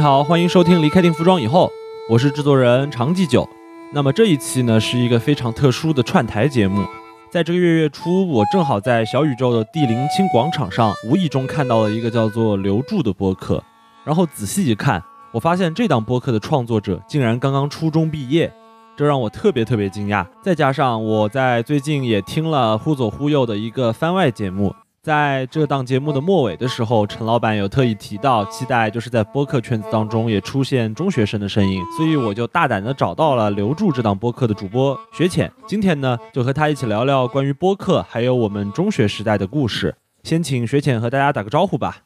你好，欢迎收听《离开定服装以后》，我是制作人长记久。那么这一期呢，是一个非常特殊的串台节目。在这个月月初，我正好在小宇宙的地灵青广场上，无意中看到了一个叫做刘柱的播客，然后仔细一看，我发现这档播客的创作者竟然刚刚初中毕业，这让我特别特别惊讶。再加上我在最近也听了忽左忽右的一个番外节目。在这档节目的末尾的时候，陈老板有特意提到，期待就是在播客圈子当中也出现中学生的声音，所以我就大胆的找到了留住这档播客的主播学浅，今天呢就和他一起聊聊关于播客还有我们中学时代的故事。先请学浅和大家打个招呼吧。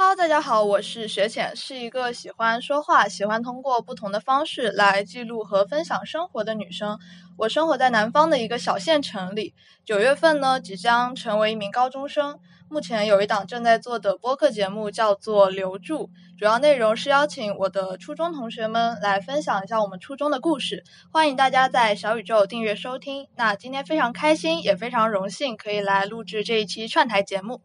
Hello，大家好，我是学浅，是一个喜欢说话、喜欢通过不同的方式来记录和分享生活的女生。我生活在南方的一个小县城里，九月份呢即将成为一名高中生。目前有一档正在做的播客节目叫做《留住》，主要内容是邀请我的初中同学们来分享一下我们初中的故事。欢迎大家在小宇宙订阅收听。那今天非常开心，也非常荣幸可以来录制这一期串台节目。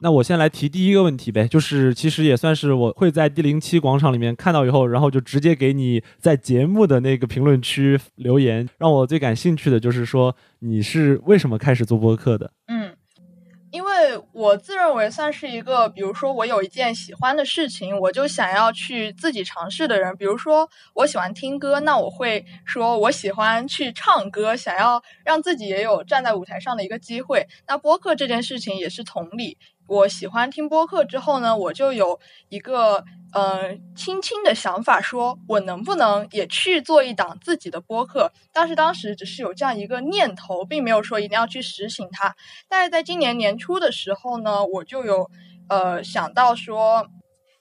那我先来提第一个问题呗，就是其实也算是我会在第零七广场里面看到以后，然后就直接给你在节目的那个评论区留言。让我最感兴趣的就是说你是为什么开始做播客的？嗯，因为我自认为算是一个，比如说我有一件喜欢的事情，我就想要去自己尝试的人。比如说我喜欢听歌，那我会说我喜欢去唱歌，想要让自己也有站在舞台上的一个机会。那播客这件事情也是同理。我喜欢听播客之后呢，我就有一个呃轻轻的想法，说我能不能也去做一档自己的播客？但是当时只是有这样一个念头，并没有说一定要去实行它。但是在今年年初的时候呢，我就有呃想到说。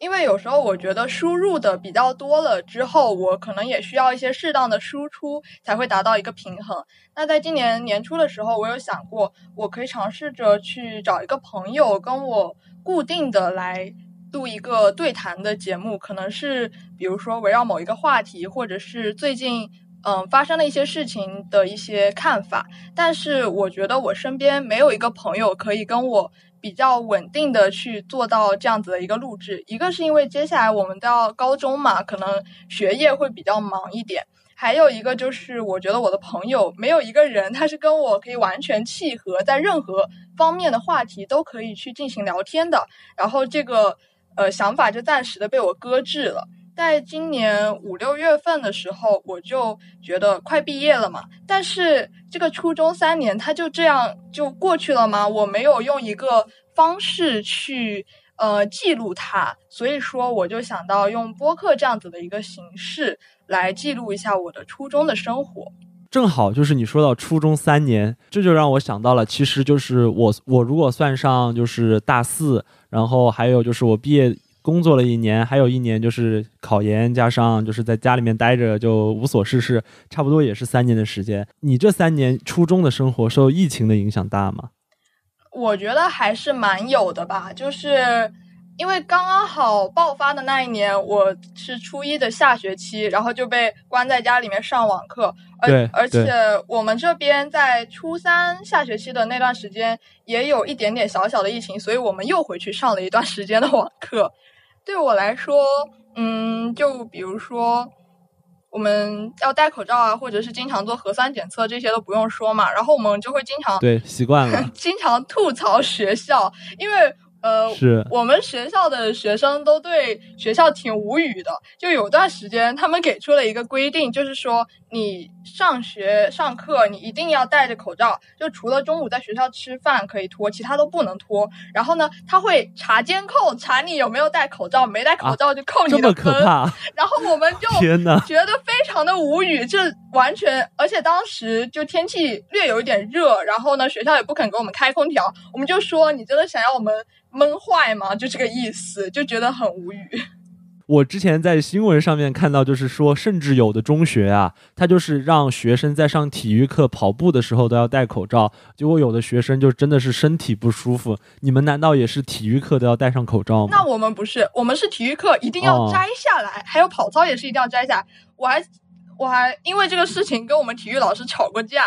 因为有时候我觉得输入的比较多了之后，我可能也需要一些适当的输出，才会达到一个平衡。那在今年年初的时候，我有想过，我可以尝试着去找一个朋友跟我固定的来录一个对谈的节目，可能是比如说围绕某一个话题，或者是最近嗯发生的一些事情的一些看法。但是我觉得我身边没有一个朋友可以跟我。比较稳定的去做到这样子的一个录制，一个是因为接下来我们都要高中嘛，可能学业会比较忙一点；还有一个就是我觉得我的朋友没有一个人他是跟我可以完全契合，在任何方面的话题都可以去进行聊天的。然后这个呃想法就暂时的被我搁置了。在今年五六月份的时候，我就觉得快毕业了嘛，但是这个初中三年，它就这样就过去了吗？我没有用一个方式去呃记录它，所以说我就想到用播客这样子的一个形式来记录一下我的初中的生活。正好就是你说到初中三年，这就让我想到了，其实就是我我如果算上就是大四，然后还有就是我毕业。工作了一年，还有一年就是考研，加上就是在家里面待着就无所事事，差不多也是三年的时间。你这三年初中的生活受疫情的影响大吗？我觉得还是蛮有的吧，就是因为刚刚好爆发的那一年，我是初一的下学期，然后就被关在家里面上网课。而，而且我们这边在初三下学期的那段时间也有一点点小小的疫情，所以我们又回去上了一段时间的网课。对我来说，嗯，就比如说，我们要戴口罩啊，或者是经常做核酸检测，这些都不用说嘛。然后我们就会经常对习惯了，经常吐槽学校，因为。呃，是我们学校的学生都对学校挺无语的。就有段时间，他们给出了一个规定，就是说你上学上课你一定要戴着口罩，就除了中午在学校吃饭可以脱，其他都不能脱。然后呢，他会查监控，查你有没有戴口罩，没戴口罩就扣你的分。然后我们就觉得非常的无语，这完全，而且当时就天气略有一点热，然后呢，学校也不肯给我们开空调，我们就说你真的想要我们。闷坏吗？就这个意思，就觉得很无语。我之前在新闻上面看到，就是说，甚至有的中学啊，他就是让学生在上体育课跑步的时候都要戴口罩。结果有的学生就真的是身体不舒服。你们难道也是体育课都要戴上口罩吗？那我们不是，我们是体育课一定要摘下来，还有跑操也是一定要摘下来。我还我还因为这个事情跟我们体育老师吵过架，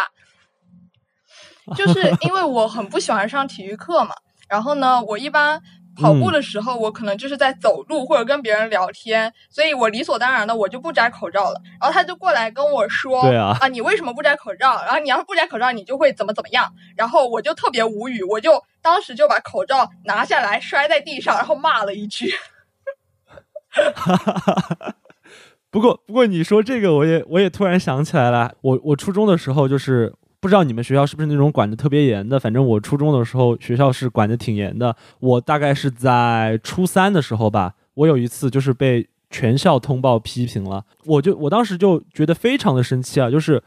就是因为我很不喜欢上体育课嘛。然后呢，我一般跑步的时候，我可能就是在走路或者跟别人聊天，所以我理所当然的我就不摘口罩了。然后他就过来跟我说：“对啊，啊，你为什么不摘口罩？然后你要是不摘口罩，你就会怎么怎么样。”然后我就特别无语，我就当时就把口罩拿下来摔在地上，然后骂了一句。哈哈哈！不过，不过你说这个，我也我也突然想起来了。我我初中的时候，就是不知道你们学校是不是那种管的特别严的。反正我初中的时候，学校是管的挺严的。我大概是在初三的时候吧，我有一次就是被全校通报批评了。我就我当时就觉得非常的生气啊，就是。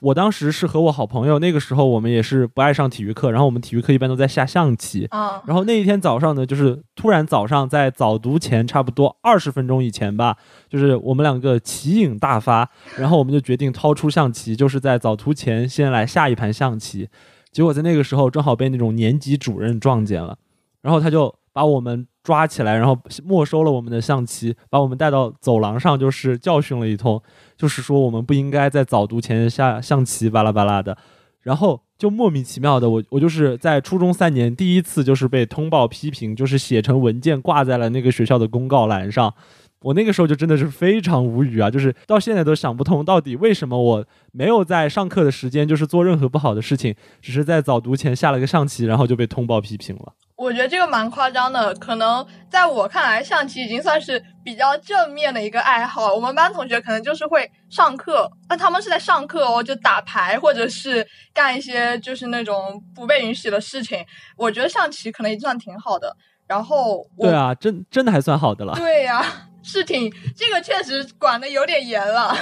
我当时是和我好朋友，那个时候我们也是不爱上体育课，然后我们体育课一般都在下象棋。啊，然后那一天早上呢，就是突然早上在早读前差不多二十分钟以前吧，就是我们两个棋瘾大发，然后我们就决定掏出象棋，就是在早读前先来下一盘象棋。结果在那个时候正好被那种年级主任撞见了，然后他就把我们。抓起来，然后没收了我们的象棋，把我们带到走廊上，就是教训了一通，就是说我们不应该在早读前下象棋，巴拉巴拉的。然后就莫名其妙的，我我就是在初中三年第一次就是被通报批评，就是写成文件挂在了那个学校的公告栏上。我那个时候就真的是非常无语啊，就是到现在都想不通，到底为什么我没有在上课的时间就是做任何不好的事情，只是在早读前下了个象棋，然后就被通报批评了。我觉得这个蛮夸张的，可能在我看来，象棋已经算是比较正面的一个爱好。我们班同学可能就是会上课，那他们是在上课哦，就打牌或者是干一些就是那种不被允许的事情。我觉得象棋可能也算挺好的。然后，对啊，真真的还算好的了。对呀，是挺这个确实管的有点严了。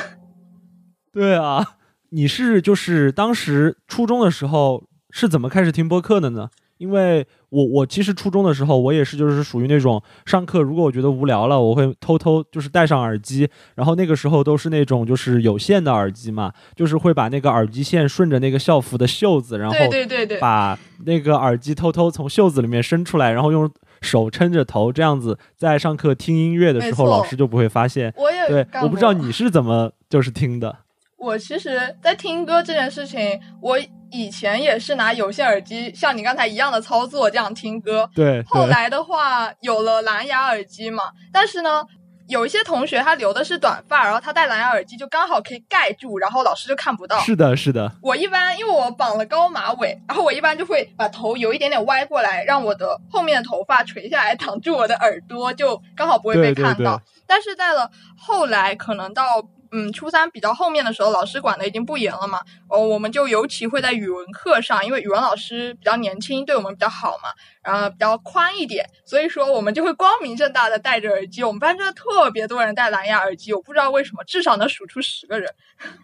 对啊，你是就是当时初中的时候是怎么开始听播客的呢？因为我我其实初中的时候，我也是就是属于那种上课，如果我觉得无聊了，我会偷偷就是戴上耳机，然后那个时候都是那种就是有线的耳机嘛，就是会把那个耳机线顺着那个校服的袖子，然后对对对对，把那个耳机偷偷从袖子里面伸出来，然后用手撑着头，这样子在上课听音乐的时候，老师就不会发现。我也对，我不知道你是怎么就是听的。我其实，在听歌这件事情，我。以前也是拿有线耳机，像你刚才一样的操作这样听歌。对。后来的话有了蓝牙耳机嘛，但是呢，有一些同学他留的是短发，然后他戴蓝牙耳机就刚好可以盖住，然后老师就看不到。是的，是的。我一般因为我绑了高马尾，然后我一般就会把头有一点点歪过来，让我的后面的头发垂下来挡住我的耳朵，就刚好不会被看到。但是在了后来，可能到。嗯，初三比较后面的时候，老师管的已经不严了嘛。哦，我们就尤其会在语文课上，因为语文老师比较年轻，对我们比较好嘛，然后比较宽一点，所以说我们就会光明正大的戴着耳机。我们班真的特别多人戴蓝牙耳机，我不知道为什么，至少能数出十个人。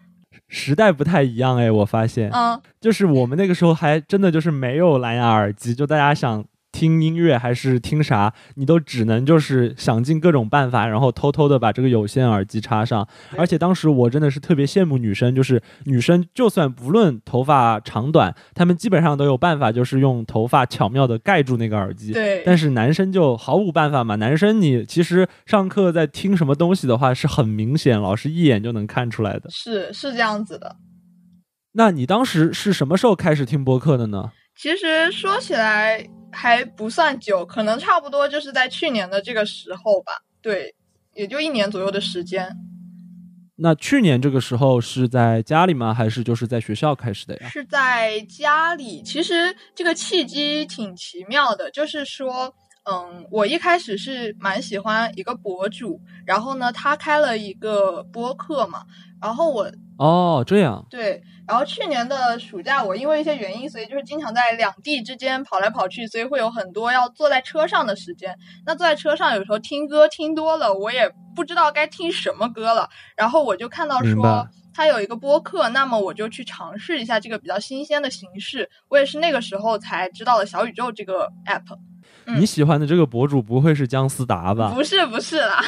时代不太一样哎，我发现，嗯，就是我们那个时候还真的就是没有蓝牙耳机，就大家想。听音乐还是听啥，你都只能就是想尽各种办法，然后偷偷的把这个有线耳机插上。而且当时我真的是特别羡慕女生，就是女生就算不论头发长短，她们基本上都有办法，就是用头发巧妙的盖住那个耳机。对。但是男生就毫无办法嘛。男生你其实上课在听什么东西的话，是很明显，老师一眼就能看出来的。是是这样子的。那你当时是什么时候开始听播客的呢？其实说起来。还不算久，可能差不多就是在去年的这个时候吧。对，也就一年左右的时间。那去年这个时候是在家里吗？还是就是在学校开始的呀？是在家里。其实这个契机挺奇妙的，就是说，嗯，我一开始是蛮喜欢一个博主，然后呢，他开了一个播客嘛，然后我哦这样对。然后去年的暑假，我因为一些原因，所以就是经常在两地之间跑来跑去，所以会有很多要坐在车上的时间。那坐在车上，有时候听歌听多了，我也不知道该听什么歌了。然后我就看到说他有一个播客，那么我就去尝试一下这个比较新鲜的形式。我也是那个时候才知道了小宇宙这个 app。你喜欢的这个博主不会是姜思达吧？不是，不是啦。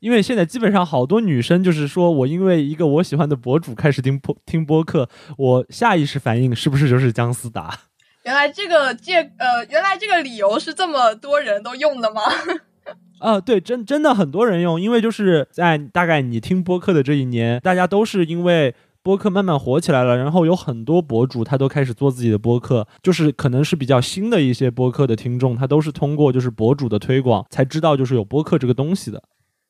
因为现在基本上好多女生就是说我因为一个我喜欢的博主开始听播听播客，我下意识反应是不是就是姜思达？原来这个借呃，原来这个理由是这么多人都用的吗？啊，对，真真的很多人用，因为就是在大概你听播客的这一年，大家都是因为。播客慢慢火起来了，然后有很多博主他都开始做自己的播客，就是可能是比较新的一些播客的听众，他都是通过就是博主的推广才知道就是有播客这个东西的。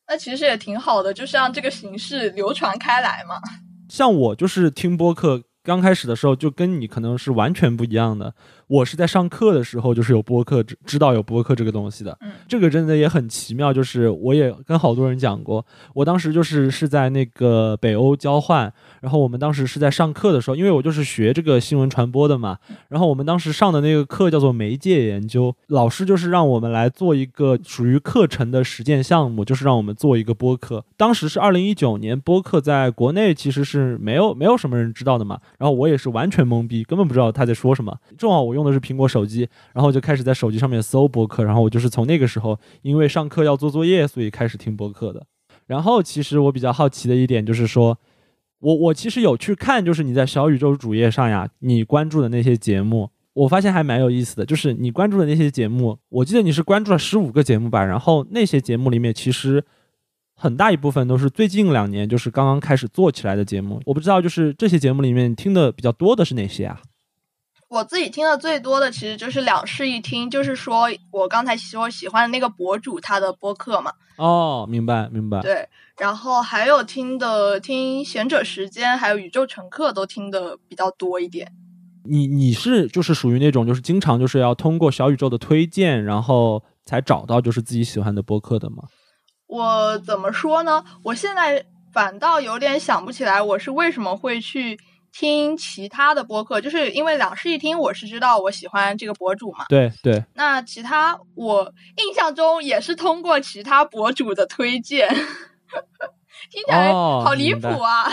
那其实也挺好的，就是让这个形式流传开来嘛。像我就是听播客。刚开始的时候就跟你可能是完全不一样的。我是在上课的时候就是有播客知知道有播客这个东西的。嗯，这个真的也很奇妙。就是我也跟好多人讲过，我当时就是是在那个北欧交换，然后我们当时是在上课的时候，因为我就是学这个新闻传播的嘛。然后我们当时上的那个课叫做媒介研究，老师就是让我们来做一个属于课程的实践项目，就是让我们做一个播客。当时是二零一九年，播客在国内其实是没有没有什么人知道的嘛。然后我也是完全懵逼，根本不知道他在说什么。正好我用的是苹果手机，然后就开始在手机上面搜播客。然后我就是从那个时候，因为上课要做作业，所以开始听播客的。然后其实我比较好奇的一点就是说，我我其实有去看，就是你在小宇宙主页上呀，你关注的那些节目，我发现还蛮有意思的。就是你关注的那些节目，我记得你是关注了十五个节目吧。然后那些节目里面，其实。很大一部分都是最近两年就是刚刚开始做起来的节目，我不知道就是这些节目里面听的比较多的是哪些啊？我自己听的最多的其实就是两室一厅，就是说我刚才说喜欢的那个博主他的播客嘛。哦，明白明白。对，然后还有听的听贤者时间，还有宇宙乘客都听的比较多一点。你你是就是属于那种就是经常就是要通过小宇宙的推荐，然后才找到就是自己喜欢的播客的吗？我怎么说呢？我现在反倒有点想不起来，我是为什么会去听其他的播客，就是因为两室一厅，我是知道我喜欢这个博主嘛。对对。那其他我印象中也是通过其他博主的推荐，听起来好离谱啊。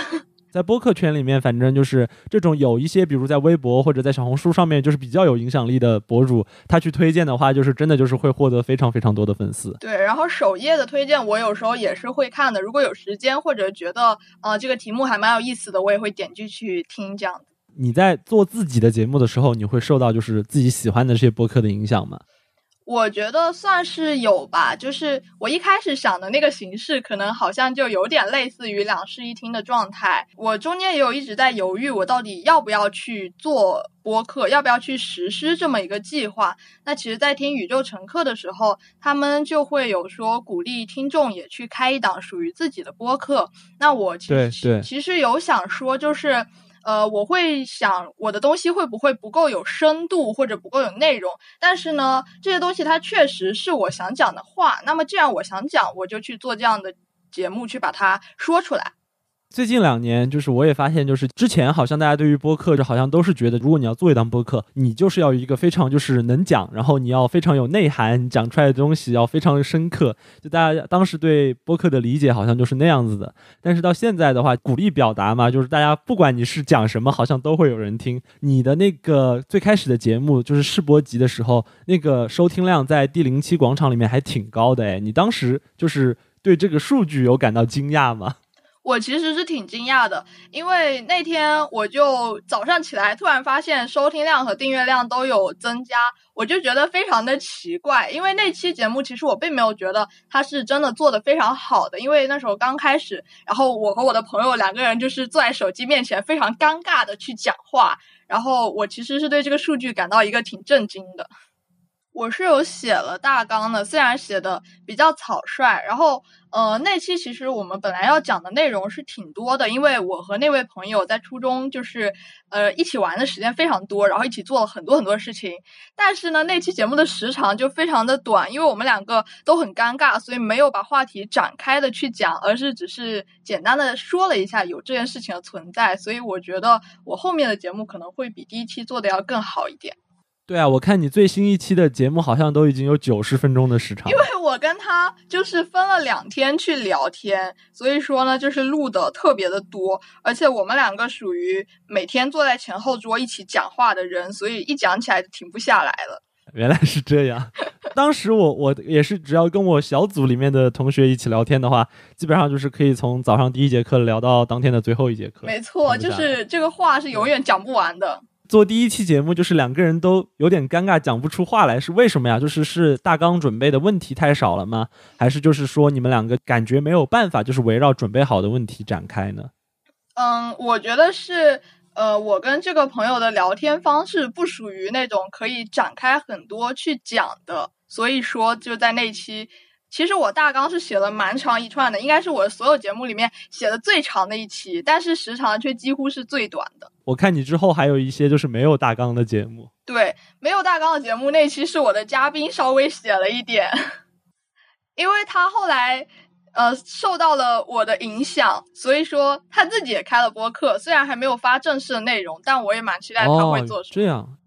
在播客圈里面，反正就是这种有一些，比如在微博或者在小红书上面，就是比较有影响力的博主，他去推荐的话，就是真的就是会获得非常非常多的粉丝。对，然后首页的推荐，我有时候也是会看的。如果有时间或者觉得呃这个题目还蛮有意思的，我也会点进去听这样子。你在做自己的节目的时候，你会受到就是自己喜欢的这些播客的影响吗？我觉得算是有吧，就是我一开始想的那个形式，可能好像就有点类似于两室一厅的状态。我中间也有一直在犹豫，我到底要不要去做播客，要不要去实施这么一个计划。那其实，在听宇宙乘客的时候，他们就会有说鼓励听众也去开一档属于自己的播客。那我其实其实有想说，就是。呃，我会想我的东西会不会不够有深度或者不够有内容，但是呢，这些东西它确实是我想讲的话。那么既然我想讲，我就去做这样的节目，去把它说出来。最近两年，就是我也发现，就是之前好像大家对于播客，就好像都是觉得，如果你要做一档播客，你就是要一个非常就是能讲，然后你要非常有内涵，讲出来的东西要非常深刻。就大家当时对播客的理解好像就是那样子的。但是到现在的话，鼓励表达嘛，就是大家不管你是讲什么，好像都会有人听。你的那个最开始的节目就是试播集的时候，那个收听量在第零期广场里面还挺高的哎，你当时就是对这个数据有感到惊讶吗？我其实是挺惊讶的，因为那天我就早上起来，突然发现收听量和订阅量都有增加，我就觉得非常的奇怪。因为那期节目其实我并没有觉得它是真的做的非常好的，因为那时候刚开始，然后我和我的朋友两个人就是坐在手机面前，非常尴尬的去讲话，然后我其实是对这个数据感到一个挺震惊的。我是有写了大纲的，虽然写的比较草率。然后，呃，那期其实我们本来要讲的内容是挺多的，因为我和那位朋友在初中就是呃一起玩的时间非常多，然后一起做了很多很多事情。但是呢，那期节目的时长就非常的短，因为我们两个都很尴尬，所以没有把话题展开的去讲，而是只是简单的说了一下有这件事情的存在。所以我觉得我后面的节目可能会比第一期做的要更好一点。对啊，我看你最新一期的节目好像都已经有九十分钟的时长。因为我跟他就是分了两天去聊天，所以说呢，就是录的特别的多，而且我们两个属于每天坐在前后桌一起讲话的人，所以一讲起来就停不下来了。原来是这样，当时我我也是，只要跟我小组里面的同学一起聊天的话，基本上就是可以从早上第一节课聊到当天的最后一节课。没错，就是这个话是永远讲不完的。做第一期节目就是两个人都有点尴尬，讲不出话来，是为什么呀？就是是大纲准备的问题太少了吗？还是就是说你们两个感觉没有办法，就是围绕准备好的问题展开呢？嗯，我觉得是，呃，我跟这个朋友的聊天方式不属于那种可以展开很多去讲的，所以说就在那期，其实我大纲是写了蛮长一串的，应该是我所有节目里面写的最长的一期，但是时长却几乎是最短的。我看你之后还有一些就是没有大纲的节目，对，没有大纲的节目那期是我的嘉宾稍微写了一点，因为他后来。呃，受到了我的影响，所以说他自己也开了播客，虽然还没有发正式的内容，但我也蛮期待他会做什么。这样。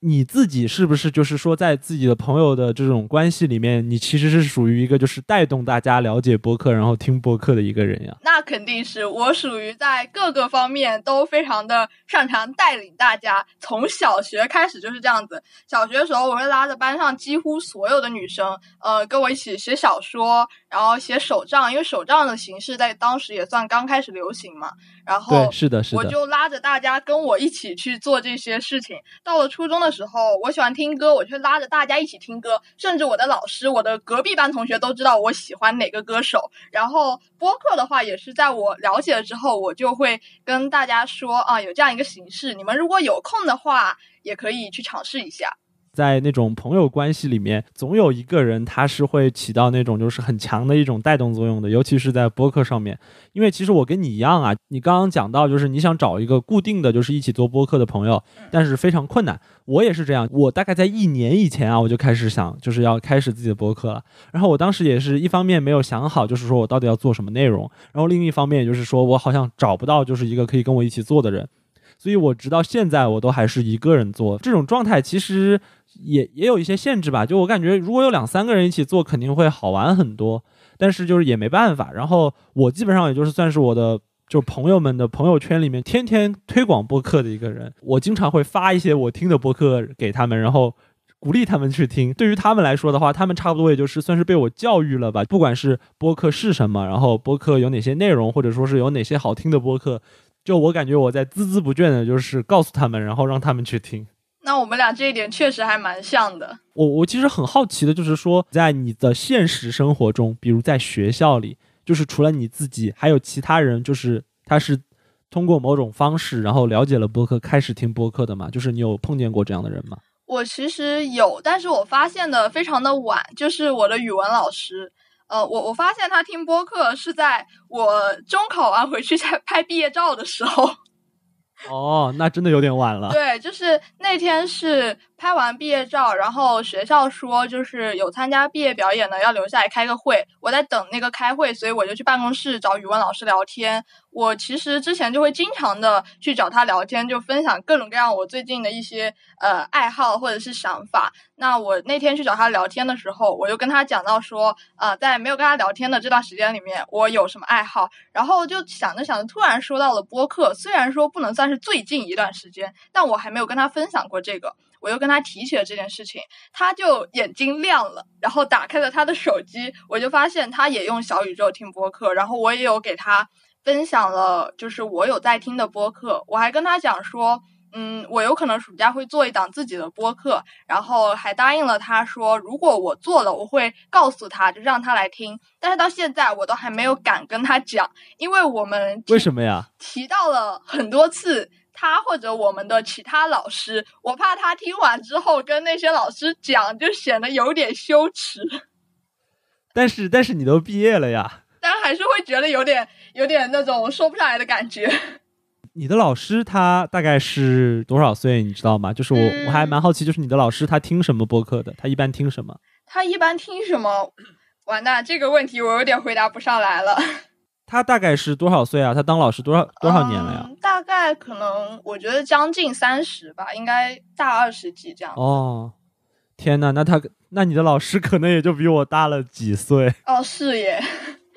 你自己是不是就是说，在自己的朋友的这种关系里面，你其实是属于一个就是带动大家了解播客，然后听播客的一个人呀？那肯定是我属于在各个方面都非常的擅长带领大家。从小学开始就是这样子，小学的时候我会拉着班上几乎所有的女生，呃，跟我一起写小说，然后写手账，因为手账的形式在当时也算刚开始流行嘛。然后，是的，是的，我就拉着大家跟我一起去做这些事情。到了初中的时候，我喜欢听歌，我就拉着大家一起听歌。甚至我的老师、我的隔壁班同学都知道我喜欢哪个歌手。然后播客的话，也是在我了解了之后，我就会跟大家说啊，有这样一个形式，你们如果有空的话，也可以去尝试一下。在那种朋友关系里面，总有一个人他是会起到那种就是很强的一种带动作用的，尤其是在播客上面。因为其实我跟你一样啊，你刚刚讲到就是你想找一个固定的就是一起做播客的朋友，但是非常困难。我也是这样，我大概在一年以前啊，我就开始想就是要开始自己的播客了。然后我当时也是一方面没有想好，就是说我到底要做什么内容，然后另一方面也就是说我好像找不到就是一个可以跟我一起做的人，所以我直到现在我都还是一个人做这种状态，其实。也也有一些限制吧，就我感觉，如果有两三个人一起做，肯定会好玩很多。但是就是也没办法。然后我基本上也就是算是我的就朋友们的朋友圈里面天天推广播客的一个人。我经常会发一些我听的播客给他们，然后鼓励他们去听。对于他们来说的话，他们差不多也就是算是被我教育了吧。不管是播客是什么，然后播客有哪些内容，或者说是有哪些好听的播客，就我感觉我在孜孜不倦的，就是告诉他们，然后让他们去听。那我们俩这一点确实还蛮像的。我我其实很好奇的，就是说，在你的现实生活中，比如在学校里，就是除了你自己，还有其他人，就是他是通过某种方式，然后了解了播客，开始听播客的嘛？就是你有碰见过这样的人吗？我其实有，但是我发现的非常的晚，就是我的语文老师。呃，我我发现他听播客是在我中考完回去在 拍毕业照的时候。哦，那真的有点晚了。对，就是那天是拍完毕业照，然后学校说就是有参加毕业表演的要留下来开个会，我在等那个开会，所以我就去办公室找语文老师聊天。我其实之前就会经常的去找他聊天，就分享各种各样我最近的一些呃爱好或者是想法。那我那天去找他聊天的时候，我就跟他讲到说，呃，在没有跟他聊天的这段时间里面，我有什么爱好。然后就想着想着，突然说到了播客。虽然说不能算是最近一段时间，但我还没有跟他分享过这个。我又跟他提起了这件事情，他就眼睛亮了，然后打开了他的手机，我就发现他也用小宇宙听播客，然后我也有给他。分享了，就是我有在听的播客，我还跟他讲说，嗯，我有可能暑假会做一档自己的播客，然后还答应了他说，如果我做了，我会告诉他，就让他来听。但是到现在我都还没有敢跟他讲，因为我们为什么呀？提到了很多次他或者我们的其他老师，我怕他听完之后跟那些老师讲，就显得有点羞耻。但是，但是你都毕业了呀。但还是会觉得有点有点那种说不上来的感觉。你的老师他大概是多少岁？你知道吗？就是我我还蛮好奇，就是你的老师他听什么播客的？他一般听什么？他一般听什么？完蛋，这个问题我有点回答不上来了。他大概是多少岁啊？他当老师多少多少年了呀？大概可能我觉得将近三十吧，应该大二十几这样。哦，天呐，那他那你的老师可能也就比我大了几岁。哦，是耶。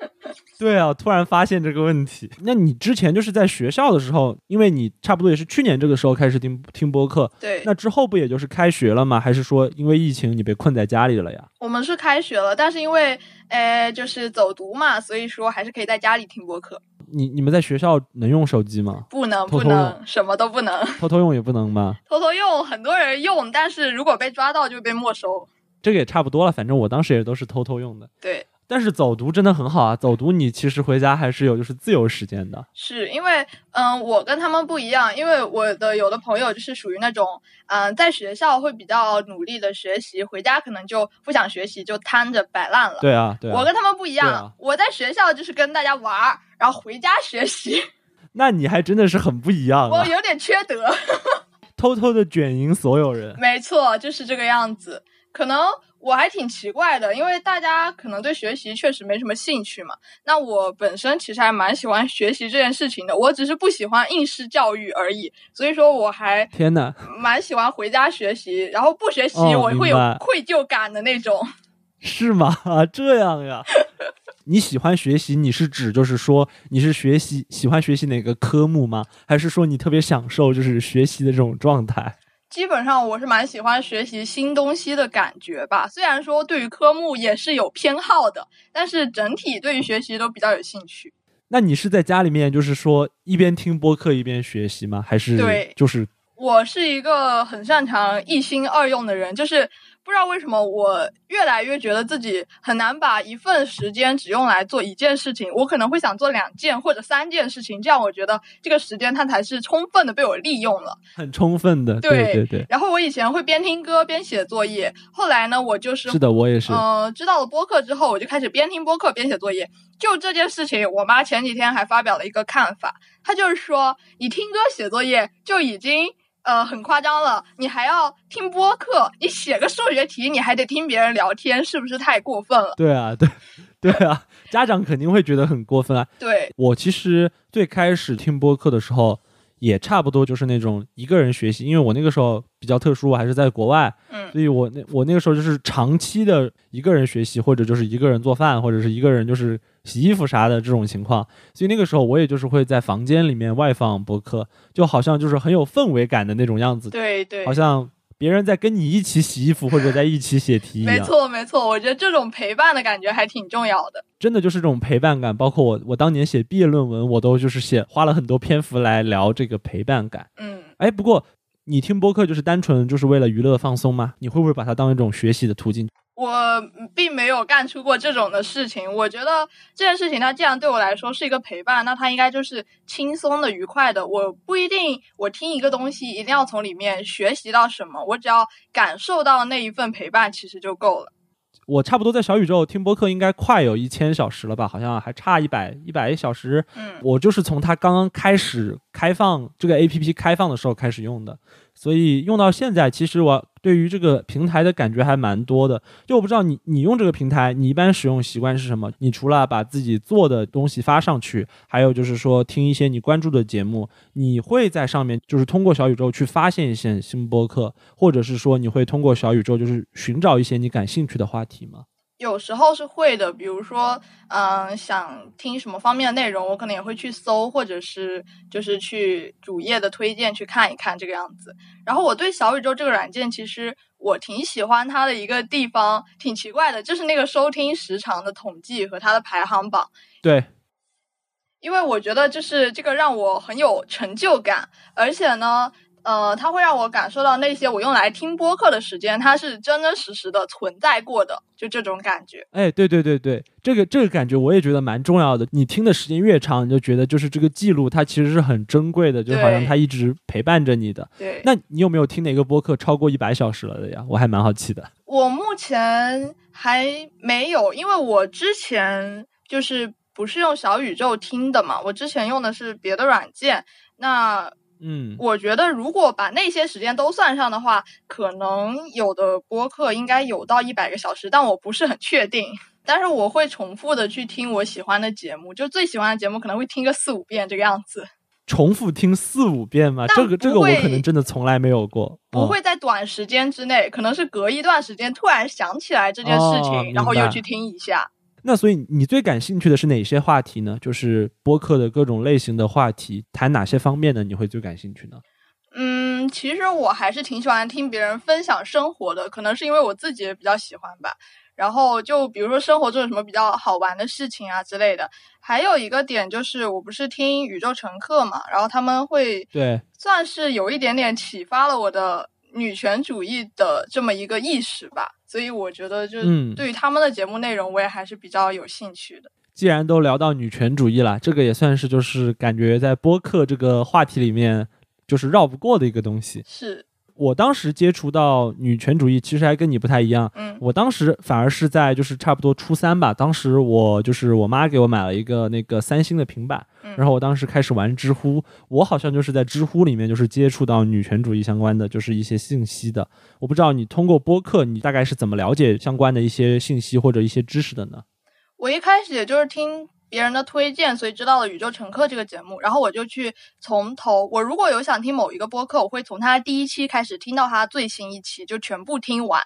对啊，突然发现这个问题。那你之前就是在学校的时候，因为你差不多也是去年这个时候开始听听播客。对。那之后不也就是开学了吗？还是说因为疫情你被困在家里了呀？我们是开学了，但是因为呃就是走读嘛，所以说还是可以在家里听播客。你你们在学校能用手机吗？不能，不能，什么都不能。偷偷用也不能吗？偷偷用，很多人用，但是如果被抓到就被没收。这个也差不多了，反正我当时也都是偷偷用的。对。但是走读真的很好啊，走读你其实回家还是有就是自由时间的。是因为，嗯，我跟他们不一样，因为我的有的朋友就是属于那种，嗯，在学校会比较努力的学习，回家可能就不想学习，就瘫着摆烂了。对啊，对啊。我跟他们不一样，啊、我在学校就是跟大家玩儿，然后回家学习。那你还真的是很不一样、啊。我有点缺德，偷偷的卷赢所有人。没错，就是这个样子。可能我还挺奇怪的，因为大家可能对学习确实没什么兴趣嘛。那我本身其实还蛮喜欢学习这件事情的，我只是不喜欢应试教育而已。所以说我还天呐，蛮喜欢回家学习，然后不学习我会有愧疚感的那种。哦、是吗？这样呀？你喜欢学习，你是指就是说你是学习喜欢学习哪个科目吗？还是说你特别享受就是学习的这种状态？基本上我是蛮喜欢学习新东西的感觉吧。虽然说对于科目也是有偏好的，但是整体对于学习都比较有兴趣。那你是在家里面就是说一边听播客一边学习吗？还是对，就是我是一个很擅长一心二用的人，就是。不知道为什么，我越来越觉得自己很难把一份时间只用来做一件事情。我可能会想做两件或者三件事情，这样我觉得这个时间它才是充分的被我利用了，很充分的。对对对。然后我以前会边听歌边写作业，后来呢，我就是是的，我也是。嗯、呃，知道了播客之后，我就开始边听播客边写作业。就这件事情，我妈前几天还发表了一个看法，她就是说，你听歌写作业就已经。呃，很夸张了，你还要听播客，你写个数学题，你还得听别人聊天，是不是太过分了？对啊，对，对啊，家长肯定会觉得很过分啊。对我其实最开始听播客的时候，也差不多就是那种一个人学习，因为我那个时候比较特殊，我还是在国外，嗯，所以我那我那个时候就是长期的一个人学习，或者就是一个人做饭，或者是一个人就是洗衣服啥的这种情况，所以那个时候我也就是会在房间里面外放播客，就好像就是很有氛围感的那种样子，对对，好像别人在跟你一起洗衣服或者在一起写题一样。没错没错，我觉得这种陪伴的感觉还挺重要的。真的就是这种陪伴感，包括我我当年写毕业论文，我都就是写花了很多篇幅来聊这个陪伴感。嗯，哎，不过你听播客就是单纯就是为了娱乐放松吗？你会不会把它当一种学习的途径？我并没有干出过这种的事情。我觉得这件事情，它既然对我来说是一个陪伴，那它应该就是轻松的、愉快的。我不一定我听一个东西一定要从里面学习到什么，我只要感受到那一份陪伴，其实就够了。我差不多在小宇宙听播客应该快有一千小时了吧，好像还差一百一百小时。嗯，我就是从它刚刚开始开放这个 APP 开放的时候开始用的，所以用到现在，其实我对于这个平台的感觉还蛮多的。就我不知道你你用这个平台，你一般使用习惯是什么？你除了把自己做的东西发上去，还有就是说听一些你关注的节目，你会在上面就是通过小宇宙去发现一些新播客，或者是说你会通过小宇宙就是寻找一些你感兴趣的话题吗？有时候是会的，比如说，嗯，想听什么方面的内容，我可能也会去搜，或者是就是去主页的推荐去看一看这个样子。然后我对小宇宙这个软件，其实我挺喜欢它的一个地方，挺奇怪的，就是那个收听时长的统计和它的排行榜。对，因为我觉得就是这个让我很有成就感，而且呢。呃，它会让我感受到那些我用来听播客的时间，它是真真实实的存在过的，就这种感觉。哎，对对对对，这个这个感觉我也觉得蛮重要的。你听的时间越长，你就觉得就是这个记录它其实是很珍贵的，就好像它一直陪伴着你的。对，那你有没有听哪个播客超过一百小时了的呀？我还蛮好奇的。我目前还没有，因为我之前就是不是用小宇宙听的嘛，我之前用的是别的软件。那嗯，我觉得如果把那些时间都算上的话，可能有的播客应该有到一百个小时，但我不是很确定。但是我会重复的去听我喜欢的节目，就最喜欢的节目可能会听个四五遍这个样子。重复听四五遍吗？这个这个我可能真的从来没有过。不会在短时间之内，可能是隔一段时间突然想起来这件事情，哦然后又去听一下。那所以你最感兴趣的是哪些话题呢？就是播客的各种类型的话题，谈哪些方面呢？你会最感兴趣呢？嗯，其实我还是挺喜欢听别人分享生活的，可能是因为我自己也比较喜欢吧。然后就比如说生活中有什么比较好玩的事情啊之类的。还有一个点就是，我不是听宇宙乘客嘛，然后他们会对算是有一点点启发了我的女权主义的这么一个意识吧，所以我觉得就是对于他们的节目内容，我也还是比较有兴趣的。既然都聊到女权主义了，这个也算是就是感觉在播客这个话题里面就是绕不过的一个东西。是，我当时接触到女权主义，其实还跟你不太一样。嗯我当时反而是在就是差不多初三吧，当时我就是我妈给我买了一个那个三星的平板，嗯，然后我当时开始玩知乎，我好像就是在知乎里面就是接触到女权主义相关的就是一些信息的。我不知道你通过播客，你大概是怎么了解相关的一些信息或者一些知识的呢？我一开始也就是听别人的推荐，所以知道了《宇宙乘客》这个节目，然后我就去从头。我如果有想听某一个播客，我会从它第一期开始听到它最新一期，就全部听完。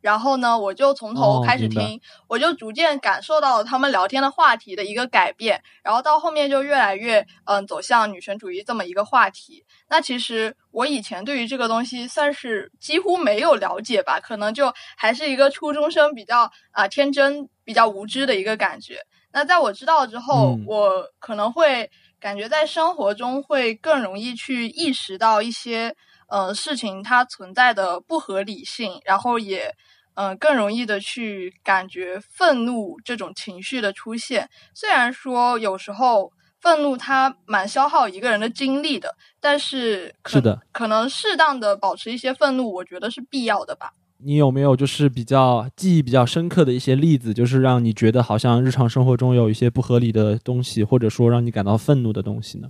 然后呢，我就从头哦开始听，我就逐渐感受到了他们聊天的话题的一个改变，然后到后面就越来越嗯走向女权主义这么一个话题。那其实我以前对于这个东西算是几乎没有了解吧，可能就还是一个初中生比较啊、天真、比较无知的一个感觉。那在我知道之后，嗯我可能会感觉在生活中会更容易去意识到一些呃事情它存在的不合理性，然后也嗯、呃更容易的去感觉愤怒这种情绪的出现。虽然说有时候愤怒它蛮消耗一个人的精力的，但是可是的，可能适当的保持一些愤怒，我觉得是必要的吧。你有没有就是比较记忆比较深刻的一些例子，就是让你觉得好像日常生活中有一些不合理的东西，或者说让你感到愤怒的东西呢？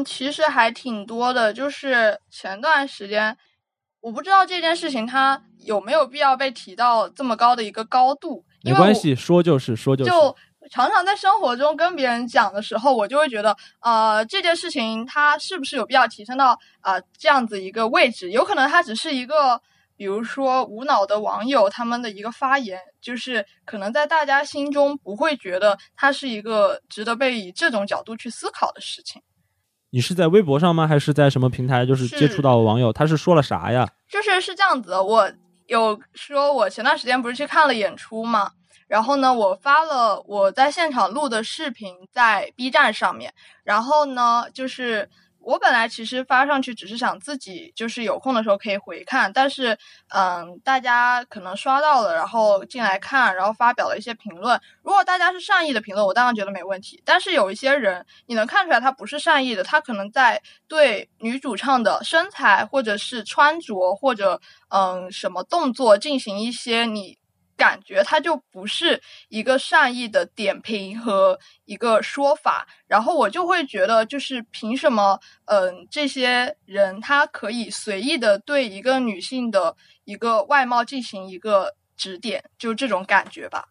嗯，其实还挺多的。就是前段时间，我不知道这件事情它有没有必要被提到这么高的一个高度，没关系，说就是说就是。就常常在生活中跟别人讲的时候，我就会觉得，呃，这件事情它是不是有必要提升到啊、呃这样子一个位置？有可能它只是一个，比如说无脑的网友他们的一个发言，就是可能在大家心中不会觉得它是一个值得被以这种角度去思考的事情。你是在微博上吗？还是在什么平台？就是是接触到网友，他是说了啥呀？就是是这样子的，我有说，我前段时间不是去看了演出嘛，然后呢，我发了我在现场录的视频在 B 站上面，然后呢，就是我本来其实发上去只是想自己就是有空的时候可以回看，但是嗯，大家可能刷到了，然后进来看，然后发表了一些评论。如果大家是善意的评论，我当然觉得没问题。但是有一些人，你能看出来他不是善意的，他可能在对女主唱的身材或者是穿着或者嗯什么动作进行一些你感觉他就不是一个善意的点评和一个说法，然后我就会觉得，就是凭什么，嗯，这些人他可以随意的对一个女性的一个外貌进行一个指点，就这种感觉吧。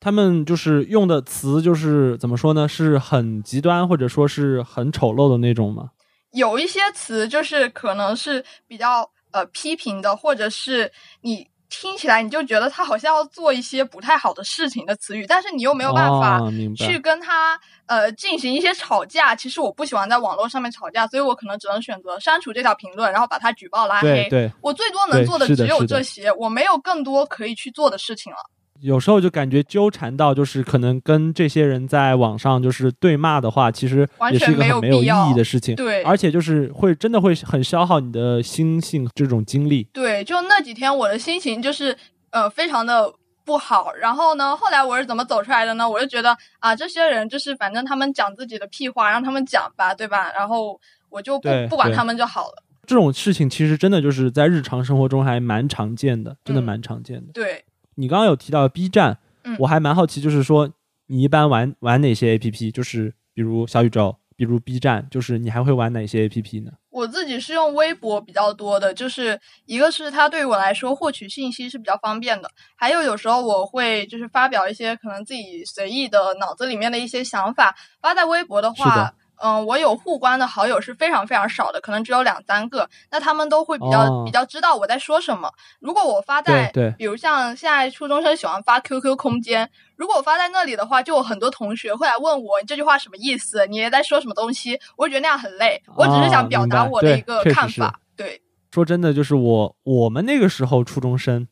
他们就是用的词就是怎么说呢？是很极端，或者说是很丑陋的那种吗？有一些词就是可能是比较呃批评的，或者是你听起来你就觉得他好像要做一些不太好的事情的词语，但是你又没有办法去跟他呃进行一些吵架。其实我不喜欢在网络上面吵架，所以我可能只能选择删除这条评论，然后把他举报拉黑。对对，我最多能做的只有这些，我没有更多可以去做的事情了。有时候就感觉纠缠到，就是可能跟这些人在网上就是对骂的话，其实也是一个完全没有很没有意义的事情。对，而且就是会真的会很消耗你的心性这种精力。对，就那几天我的心情就是呃非常的不好。然后呢，后来我是怎么走出来的呢？我就觉得啊，这些人就是反正他们讲自己的屁话，让他们讲吧，对吧？然后我就不不管他们就好了。这种事情其实真的就是在日常生活中还蛮常见的，真的嗯蛮常见的。对，你刚刚有提到 B 站，嗯我还蛮好奇，就是说你一般玩玩哪些 APP？就是比如小宇宙，比如 B 站，就是你还会玩哪些 APP 呢？我自己是用微博比较多的，就是一个是它对于我来说获取信息是比较方便的，还有有时候我会就是发表一些可能自己随意的脑子里面的一些想法，发在微博的是话的。嗯，我有互关的好友是非常非常少的，可能只有两三个。那他们都会比较、哦比较知道我在说什么。如果我发在，比如像现在初中生喜欢发 QQ 空间，如果我发在那里的话，就有很多同学会来问我你这句话什么意思，你也在说什么东西。我会觉得那样很累，我只是想表达我的一个看法。对，说真的，就是我我们那个时候初中生，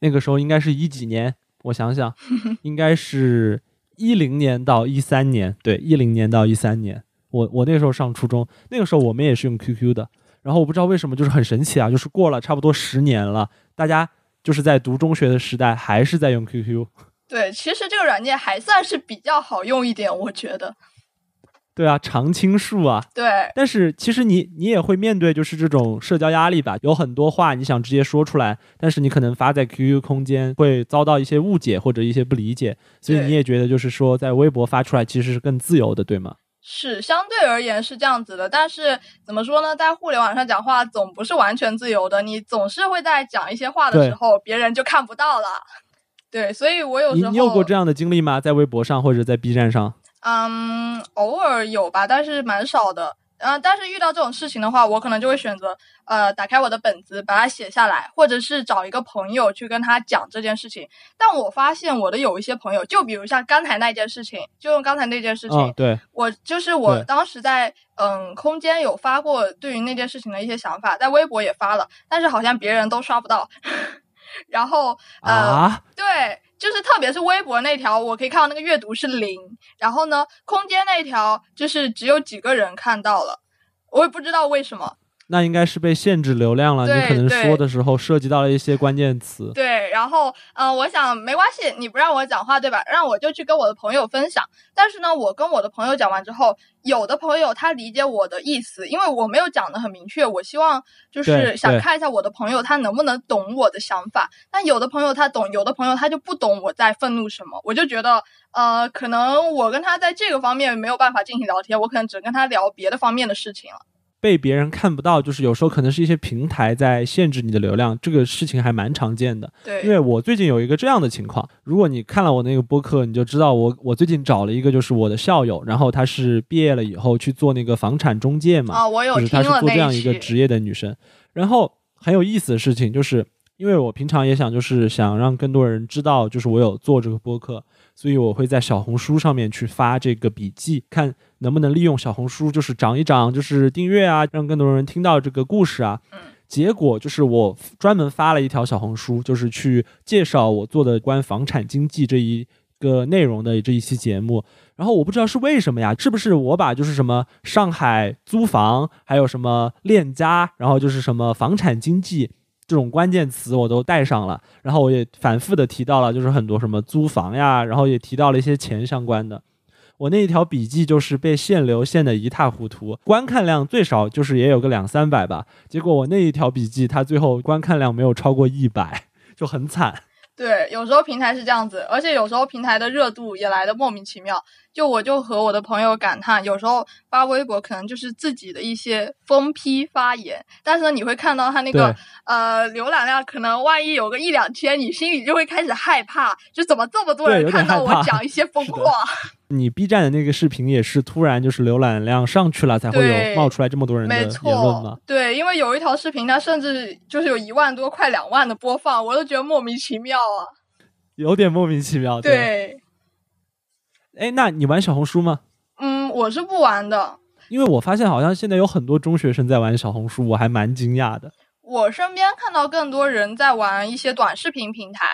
那个时候应该是一几年？我想想，应该是一零年到一三年，对，一零年到一三年。我我那个时候上初中，那个时候我们也是用 QQ 的。然后我不知道为什么，就是很神奇啊，就是过了差不多十年了，大家就是在读中学的时代还是在用 QQ。对，其实这个软件还算是比较好用一点，我觉得。对啊，常青树啊。对。但是其实你你也会面对就是这种社交压力吧，有很多话你想直接说出来，但是你可能发在 QQ 空间会遭到一些误解或者一些不理解，所以你也觉得就是说在微博发出来其实是更自由的，对吗？是相对而言是这样子的，但是怎么说呢，在互联网上讲话总不是完全自由的，你总是会在讲一些话的时候，别人就看不到了。对，所以我有时候你有过这样的经历吗？在微博上或者在 B 站上？嗯，偶尔有吧，但是蛮少的。嗯，但是遇到这种事情的话，我可能就会选择呃，打开我的本子，把它写下来，或者是找一个朋友去跟他讲这件事情。但我发现我的有一些朋友，就比如像刚才那件事情，就用刚才那件事情，对我就是我当时在嗯空间有发过对于那件事情的一些想法，在微博也发了，但是好像别人都刷不到。然后呃，对。就是特别是微博那条，我可以看到那个阅读是零，然后呢，空间那条就是只有几个人看到了，我也不知道为什么。那应该是被限制流量了，你可能说的时候涉及到了一些关键词。对，然后嗯，我想没关系，你不让我讲话对吧？让我就去跟我的朋友分享。但是呢，我跟我的朋友讲完之后，有的朋友他理解我的意思，因为我没有讲的很明确，我希望就是想看一下我的朋友他能不能懂我的想法。但有的朋友他懂，有的朋友他就不懂我在愤怒什么。我就觉得呃，可能我跟他在这个方面没有办法进行聊天，我可能只跟他聊别的方面的事情了。被别人看不到，就是有时候可能是一些平台在限制你的流量，这个事情还蛮常见的。对，因为我最近有一个这样的情况，如果你看了我那个播客，你就知道我我最近找了一个就是我的校友，然后她是毕业了以后去做那个房产中介嘛，啊，我有就是她是做这样一个职业的女生。然后很有意思的事情就是，因为我平常也想就是想让更多人知道，就是我有做这个播客。所以我会在小红书上面去发这个笔记，看能不能利用小红书，就是涨一涨，就是订阅啊，让更多人听到这个故事啊。结果就是我专门发了一条小红书，就是去介绍我做的关房产经济这一个内容的这一期节目。然后我不知道是为什么呀，是不是我把就是什么上海租房，还有什么链家，然后就是什么房产经济。这种关键词我都带上了，然后我也反复的提到了，就是很多什么租房呀，然后也提到了一些钱相关的。我那一条笔记就是被限流限的一塌糊涂，观看量最少就是也有个两三百吧。结果我那一条笔记，它最后观看量没有超过一百，就很惨。对，有时候平台是这样子，而且有时候平台的热度也来的莫名其妙。就我就和我的朋友感叹，有时候发微博可能就是自己的一些疯批发言，但是呢，你会看到他那个呃浏览量，可能万一有个一两千，你心里就会开始害怕，就怎么这么多人看到我讲一些疯话？你 B 站的那个视频也是突然就是浏览量上去了，才会有冒出来这么多人的言论吗？对，因为有一条视频，它甚至就是有一万多、快两万的播放，我都觉得莫名其妙啊，有点莫名其妙。对。哎，那你玩小红书吗？嗯，我是不玩的，因为我发现好像现在有很多中学生在玩小红书，我还蛮惊讶的。我身边看到更多人在玩一些短视频平台，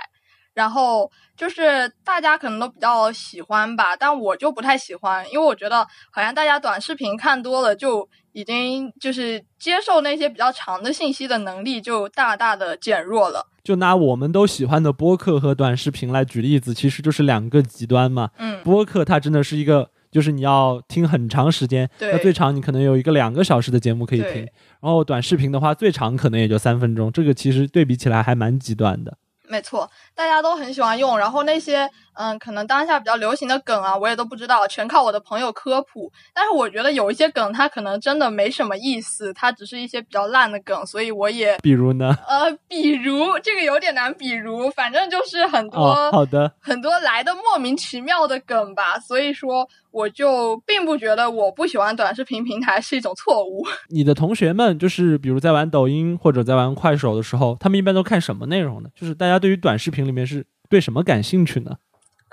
然后就是大家可能都比较喜欢吧，但我就不太喜欢，因为我觉得好像大家短视频看多了，就已经就是接受那些比较长的信息的能力就大大的减弱了。就拿我们都喜欢的播客和短视频来举例子，其实就是两个极端嘛。嗯，播客它真的是一个，就是你要听很长时间，那最长你可能有一个两个小时的节目可以听。然后短视频的话，最长可能也就三分钟，这个其实对比起来还蛮极端的。没错，大家都很喜欢用，然后那些。嗯，可能当下比较流行的梗啊，我也都不知道，全靠我的朋友科普。但是我觉得有一些梗，它可能真的没什么意思，它只是一些比较烂的梗，所以我也比如呢？呃，比如这个有点难，比如反正就是很多好的很多来的莫名其妙的梗吧。所以说，我就并不觉得我不喜欢短视频平台是一种错误。你的同学们就是比如在玩抖音或者在玩快手的时候，他们一般都看什么内容呢？就是大家对于短视频里面是对什么感兴趣呢？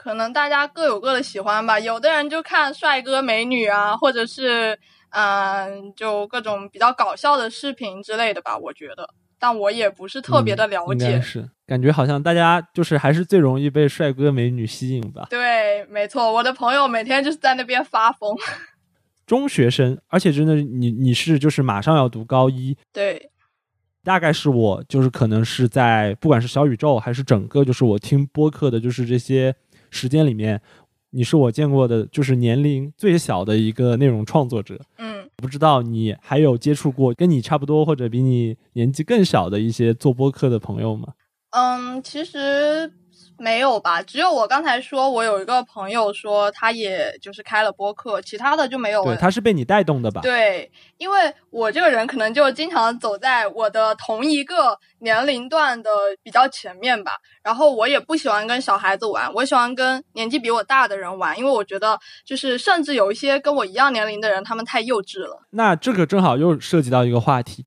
可能大家各有各的喜欢吧，有的人就看帅哥美女啊，或者是嗯，就各种比较搞笑的视频之类的吧。我觉得，但我也不是特别的了解。是感觉好像大家就是还是最容易被帅哥美女吸引吧？对，没错，我的朋友每天就是在那边发疯。中学生，而且真的你你是就是马上要读高一，对，大概是我就是可能是在不管是小宇宙还是整个就是我听播客的，就是这些时间里面，你是我见过的就是年龄最小的一个内容创作者。嗯，不知道你还有接触过跟你差不多或者比你年纪更小的一些做播客的朋友吗？嗯，其实。没有吧？只有我刚才说，我有一个朋友说，他也就是开了播客，其他的就没有。对，他是被你带动的吧？对，因为我这个人可能就经常走在我的同一个年龄段的比较前面吧。然后我也不喜欢跟小孩子玩，我喜欢跟年纪比我大的人玩，因为我觉得就是甚至有一些跟我一样年龄的人，他们太幼稚了。那这个正好又涉及到一个话题。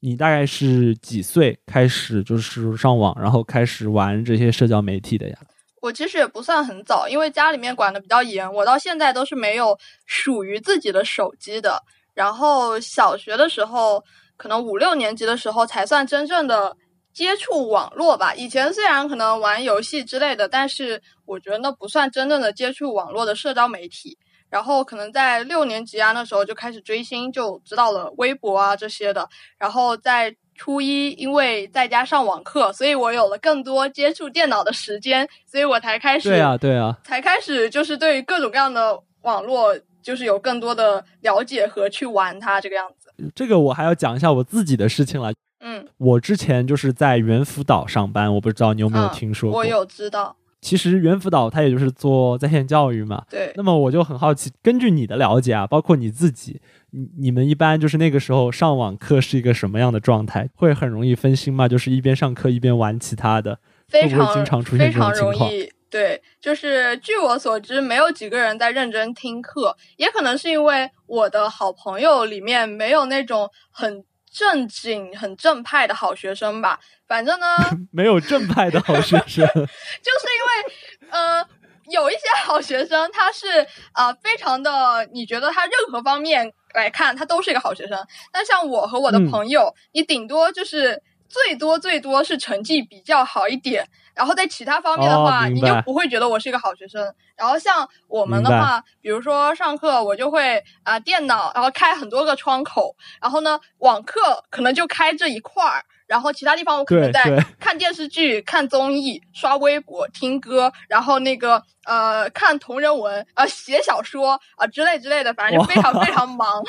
你大概是几岁开始就是上网，然后开始玩这些社交媒体的呀？我其实也不算很早，因为家里面管的比较严，我到现在都是没有属于自己的手机的。然后小学的时候，可能五六年级的时候才算真正的接触网络吧。以前虽然可能玩游戏之类的，但是我觉得那不算真正的接触网络的社交媒体。然后可能在六年级啊，那时候就开始追星，就知道了微博啊这些的。然后在初一，因为在家上网课，所以我有了更多接触电脑的时间，所以我才开始对啊对啊，才开始就是对于各种各样的网络，就是有更多的了解和去玩它这个样子。这个我还要讲一下我自己的事情了。嗯，我之前就是在猿辅导上班，我不知道你有没有听说过？我有知道。其实猿辅导它也就是做在线教育嘛，对。那么我就很好奇，根据你的了解啊，包括你自己，你你们一般就是那个时候上网课是一个什么样的状态？会很容易分心吗？就是一边上课一边玩其他的，会不会经常出现这种情况？对，就是据我所知，没有几个人在认真听课，也可能是因为我的好朋友里面没有那种很。正经、很正派的好学生吧，反正呢，没有正派的好学生，就是因为呃，有一些好学生，他是啊，非常的，你觉得他任何方面来看，他都是一个好学生。但像我和我的朋友，你顶多就是最多最多是成绩比较好一点。然后在其他方面的话，你就不会觉得我是一个好学生。然后像我们的话，比如说上课，我就会啊电脑，然后开很多个窗口。然后呢，网课可能就开这一块儿，然后其他地方我可能在看电视剧、看综艺、刷微博、听歌，然后那个呃看同人文啊、写小说啊之类之类的，反正就非常非常忙。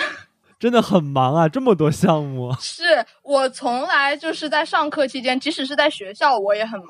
真的很忙啊，这么多项目。是我从来就是在上课期间，即使是在学校，我也很忙。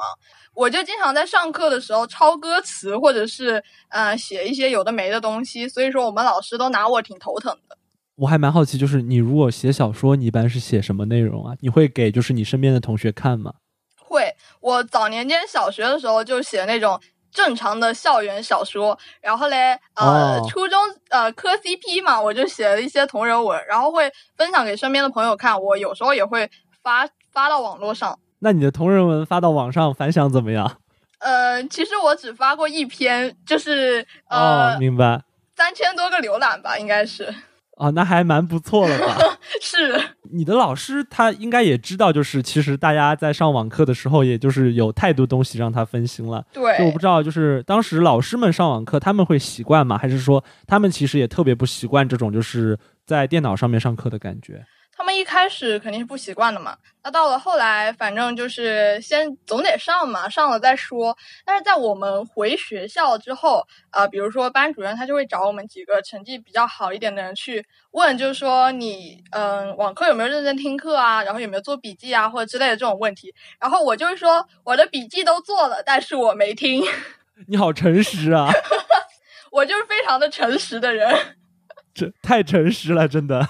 我就经常在上课的时候抄歌词，或者是呃写一些有的没的东西，所以说我们老师都拿我挺头疼的。我还蛮好奇，就是你如果写小说，你一般是写什么内容啊？你会给就是你身边的同学看吗？会，我早年间小学的时候就写那种正常的校园小说，然后嘞，呃，初中呃磕 CP 嘛，我就写了一些同人文，然后会分享给身边的朋友看。我有时候也会发发到网络上。那你的同人文发到网上反响怎么样？呃，其实我只发过一篇，就是呃，明白，三千多个浏览吧，应该是。哦，那还蛮不错了吧？是。你的老师他应该也知道，就是其实大家在上网课的时候，也就是有太多东西让他分心了。对。就我不知道，就是当时老师们上网课，他们会习惯吗？还是说他们其实也特别不习惯这种就是在电脑上面上课的感觉？他们一开始肯定是不习惯的嘛，那到了后来，反正就是先总得上嘛，上了再说。但是在我们回学校之后，呃，比如说班主任他就会找我们几个成绩比较好一点的人去问，就是说你嗯，网课有没有认真听课啊，然后有没有做笔记啊，或者之类的这种问题。然后我就会说我的笔记都做了，但是我没听。你好诚实啊！我就是非常的诚实的人。这太诚实了，真的。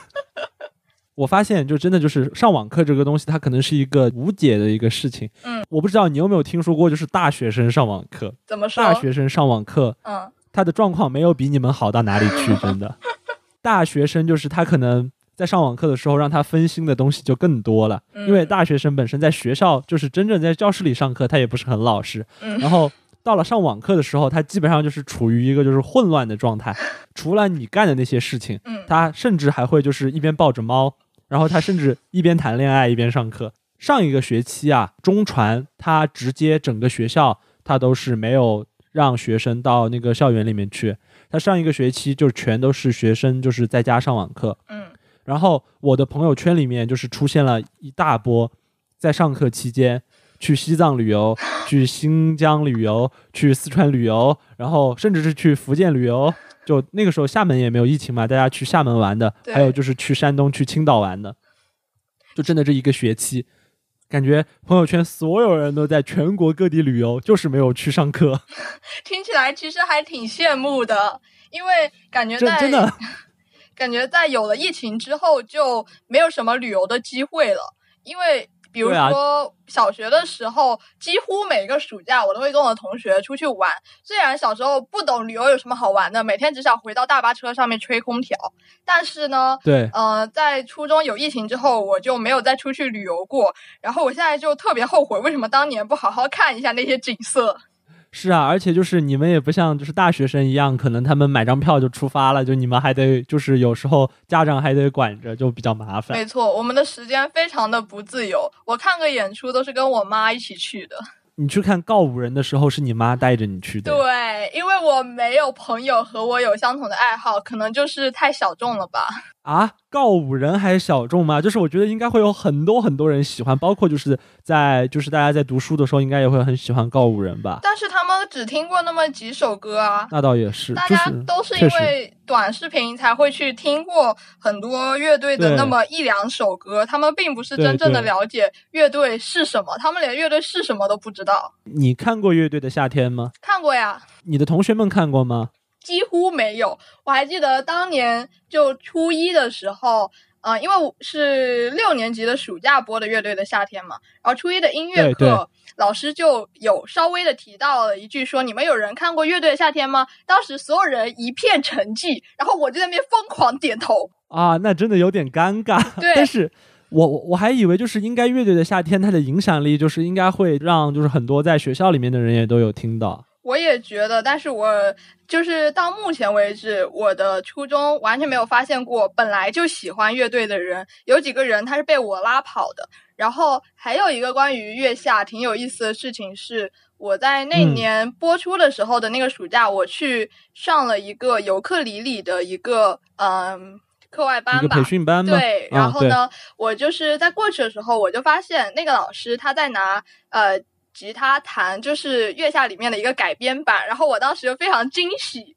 我发现，就真的就是上网课这个东西，它可能是一个无解的一个事情。嗯，我不知道你有没有听说过，就是大学生上网课。怎么说？大学生上网课，嗯，他的状况没有比你们好到哪里去，真的。大学生就是他可能在上网课的时候，让他分心的东西就更多了。因为大学生本身在学校就是真正在教室里上课，他也不是很老实。然后到了上网课的时候，他基本上就是处于一个就是混乱的状态。除了你干的那些事情，他甚至还会就是一边抱着猫。然后他甚至一边谈恋爱一边上课。上一个学期啊，中传他直接整个学校他都是没有让学生到那个校园里面去。他上一个学期就全都是学生，就是在家上网课。嗯，然后我的朋友圈里面就是出现了一大波，在上课期间去西藏旅游、去新疆旅游、去四川旅游，然后甚至是去福建旅游。就那个时候厦门也没有疫情嘛，大家去厦门玩的，还有就是去山东、去青岛玩的，就真的这一个学期，感觉朋友圈所有人都在全国各地旅游，就是没有去上课。听起来其实还挺羡慕的，因为感觉在真真的，感觉在有了疫情之后就没有什么旅游的机会了，因为。比如说小学的时候，几乎每个暑假我都会跟我的同学出去玩。虽然小时候不懂旅游有什么好玩的，每天只想回到大巴车上面吹空调，但是呢，对，呃，在初中有疫情之后，我就没有再出去旅游过。然后我现在就特别后悔，为什么当年不好好看一下那些景色。是啊，而且就是你们也不像就是大学生一样，可能他们买张票就出发了，就你们还得就是有时候家长还得管着，就比较麻烦。没错，我们的时间非常的不自由。我看个演出都是跟我妈一起去的。你去看告五人的时候，是你妈带着你去的。对，因为我没有朋友和我有相同的爱好，可能就是太小众了吧。啊，告五人还小众吗？就是我觉得应该会有很多很多人喜欢，包括就是在就是大家在读书的时候，应该也会很喜欢告五人吧。但是他们只听过那么几首歌啊。那倒也是，大家都是因为短视频才会去听过很多乐队的那么一两首歌，他们并不是真正的了解乐队是什么，他们连乐队是什么都不知道。你看过乐队的夏天吗？看过呀，你的同学们看过吗？几乎没有。我还记得当年就初一的时候，呃，因为是六年级的暑假播的乐队的夏天嘛，然后初一的音乐对对课，老师就有稍微的提到了一句说：“你们有人看过乐队的夏天吗？”当时所有人一片沉寂，然后我就在那边疯狂点头。啊，那真的有点尴尬。对但是我我我还以为就是应该乐队的夏天，它的影响力就是应该会让就是很多在学校里面的人也都有听到。我也觉得，但是我就是到目前为止，我的初中完全没有发现过本来就喜欢乐队的人，有几个人他是被我拉跑的。然后还有一个关于月下挺有意思的事情是，我在那嗯年播出的时候的那个暑假，我去上了一个尤克里里的一个嗯课外班吧培。训班吗？对，啊然后呢，我就是在过去的时候，我就发现那个老师他在拿呃吉他弹，就是月下里面的一个改编版，然后我当时就非常惊喜。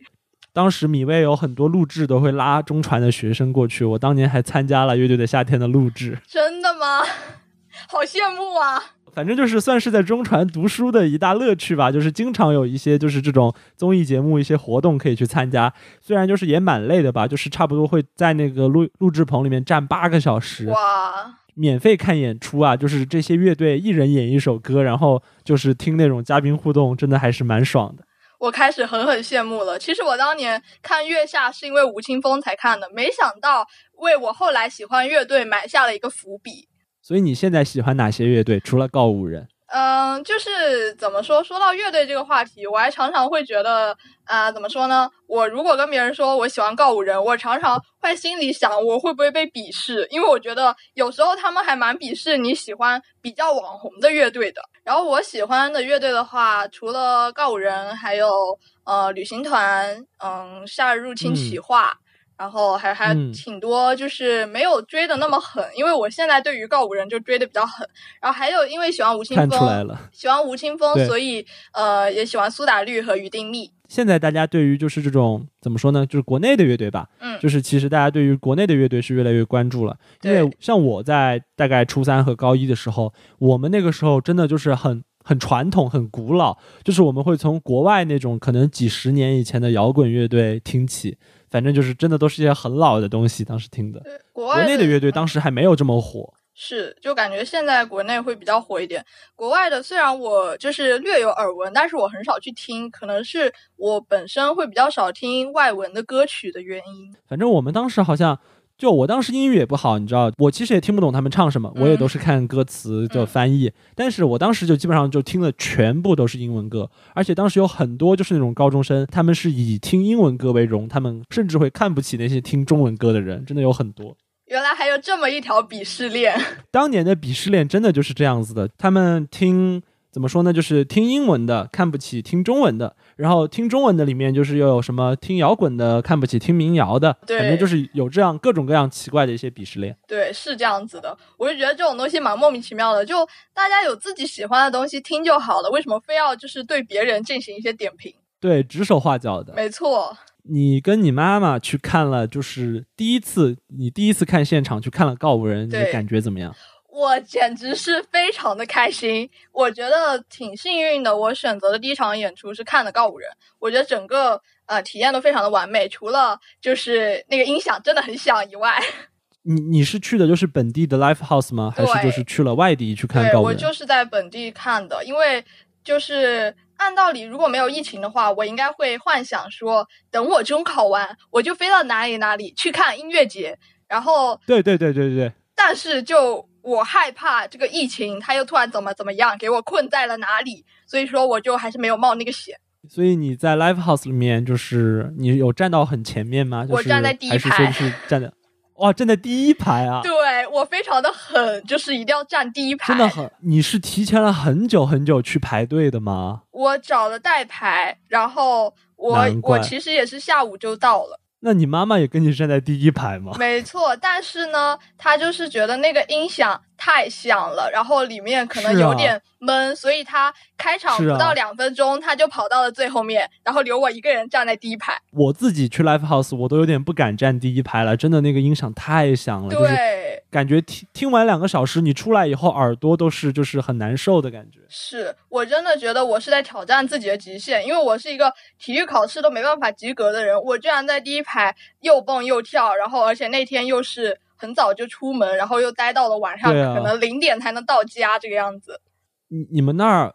当时米未有很多录制都会拉中传的学生过去，我当年还参加了乐队的夏天的录制。真的吗？好羡慕啊！反正就是算是在中传读书的一大乐趣吧，就是经常有一些就是这种综艺节目、一些活动可以去参加。虽然就是也蛮累的吧，就是差不多会在那个录录制棚里面站八个小时，哇，免费看演出啊，就是这些乐队一人演一首歌，然后就是听那种嘉宾互动，真的还是蛮爽的。我开始狠狠羡慕了。其实我当年看月下是因为吴青峰才看的，没想到为我后来喜欢乐队埋下了一个伏笔。所以你现在喜欢哪些乐队？除了告五人？嗯，就是怎么说？说到乐队这个话题，我还常常会觉得，啊、怎么说呢？我如果跟别人说我喜欢告五人，我常常会心里想，我会不会被鄙视？因为我觉得有时候他们还蛮鄙视你喜欢比较网红的乐队的。然后我喜欢的乐队的话，除了告五人，还有呃旅行团，嗯，夏日入侵企划。然后还还嗯挺多，就是没有追的那么狠，因为我现在对于告五人就追的比较狠。然后还有因为喜欢吴青看峰，出来了。喜欢吴青峰，所以呃也喜欢苏打绿和于定密。现在大家对于就是这种怎么说呢，就是国内的乐队吧，嗯就是其实大家对于国内的乐队是越来越关注了。因为像我在大概初三和高一的时候，我们那个时候真的就是很很传统、很古老，就是我们会从国外那种可能几十年以前的摇滚乐队听起，反正就是真的都是一些很老的东西，当时听的。对，国外国内的乐队当、时还没有这么火。是就感觉现在国内会比较火一点。国外的虽然我就是略有耳闻，但是我很少去听，可能是我本身会比较少听外文的歌曲的原因。反正我们当时好像，就我当时英语也不好，你知道，我其实也听不懂他们唱什么，我也都是看歌词的翻译。但是我当时就基本上就听的全部都是英文歌，而且当时有很多就是那种高中生，他们是以听英文歌为荣，他们甚至会看不起那些听中文歌的人，真的有很多。原来还有这么一条鄙视链。当年的鄙视链真的就是这样子的，他们听怎么说呢？就是听英文的看不起听中文的，然后听中文的里面就是又有什么听摇滚的看不起听民谣的，反正就是有这样各种各样奇怪的一些鄙视链。对，是这样子的。我就觉得这种东西蛮莫名其妙的，就大家有自己喜欢的东西听就好了，为什么非要就是对别人进行一些点评？对，指手画脚的。没错，你跟你妈妈去看了，就是第一次，你第一次看现场去看了告五人，你的感觉怎么样？我简直是非常的开心，我觉得挺幸运的。我选择的第一场演出是看的告五人，我觉得整个呃体验都非常的完美，除了就是那个音响真的很响以外，你你是去的就是本地的 live house 吗？还是就是去了外地去看我告五人？我就是在本地看的，因为就是按道理如果没有疫情的话，我应该会幻想说，等我中考完，我就飞到哪里哪里去看音乐节，然后对对对对对对，但是就我害怕这个疫情，它又突然怎么怎么样，给我困在了哪里，所以说我就还是没有冒那个险。所以你在 live house 里面，就是你有站到很前面吗？就是、我站在第一排还是排说是站在哇，站在第一排啊！对我非常的狠，就是一定要站第一排。真的很，你是提前了很久很久去排队的吗？我找了代排，然后我我其实也是下午就到了。那你妈妈也跟你站在第一排吗？没错，但是呢，她就是觉得那个音响太响了，然后里面可能有点闷，所以她开场不到两分钟，她就跑到了最后面，然后留我一个人站在第一排。我自己去 live house，我都有点不敢站第一排了，真的那个音响太响了，就是对，感觉听听完两个小时，你出来以后耳朵都是就是很难受的感觉。是我真的觉得我是在挑战自己的极限，因为我是一个体育考试都没办法及格的人，我居然在第一排又蹦又跳，然后而且那天又是很早就出门，然后又待到了晚上，啊可能零点才能到家这个样子。你你们那儿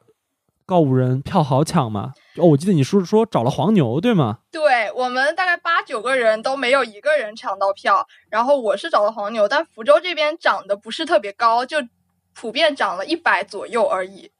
告五人票好抢吗？哦，我记得你说说找了黄牛对吗？对我们大概八九个人都没有一个人抢到票，然后我是找了黄牛，但福州这边涨的不是特别高，就普遍涨了一百左右而已。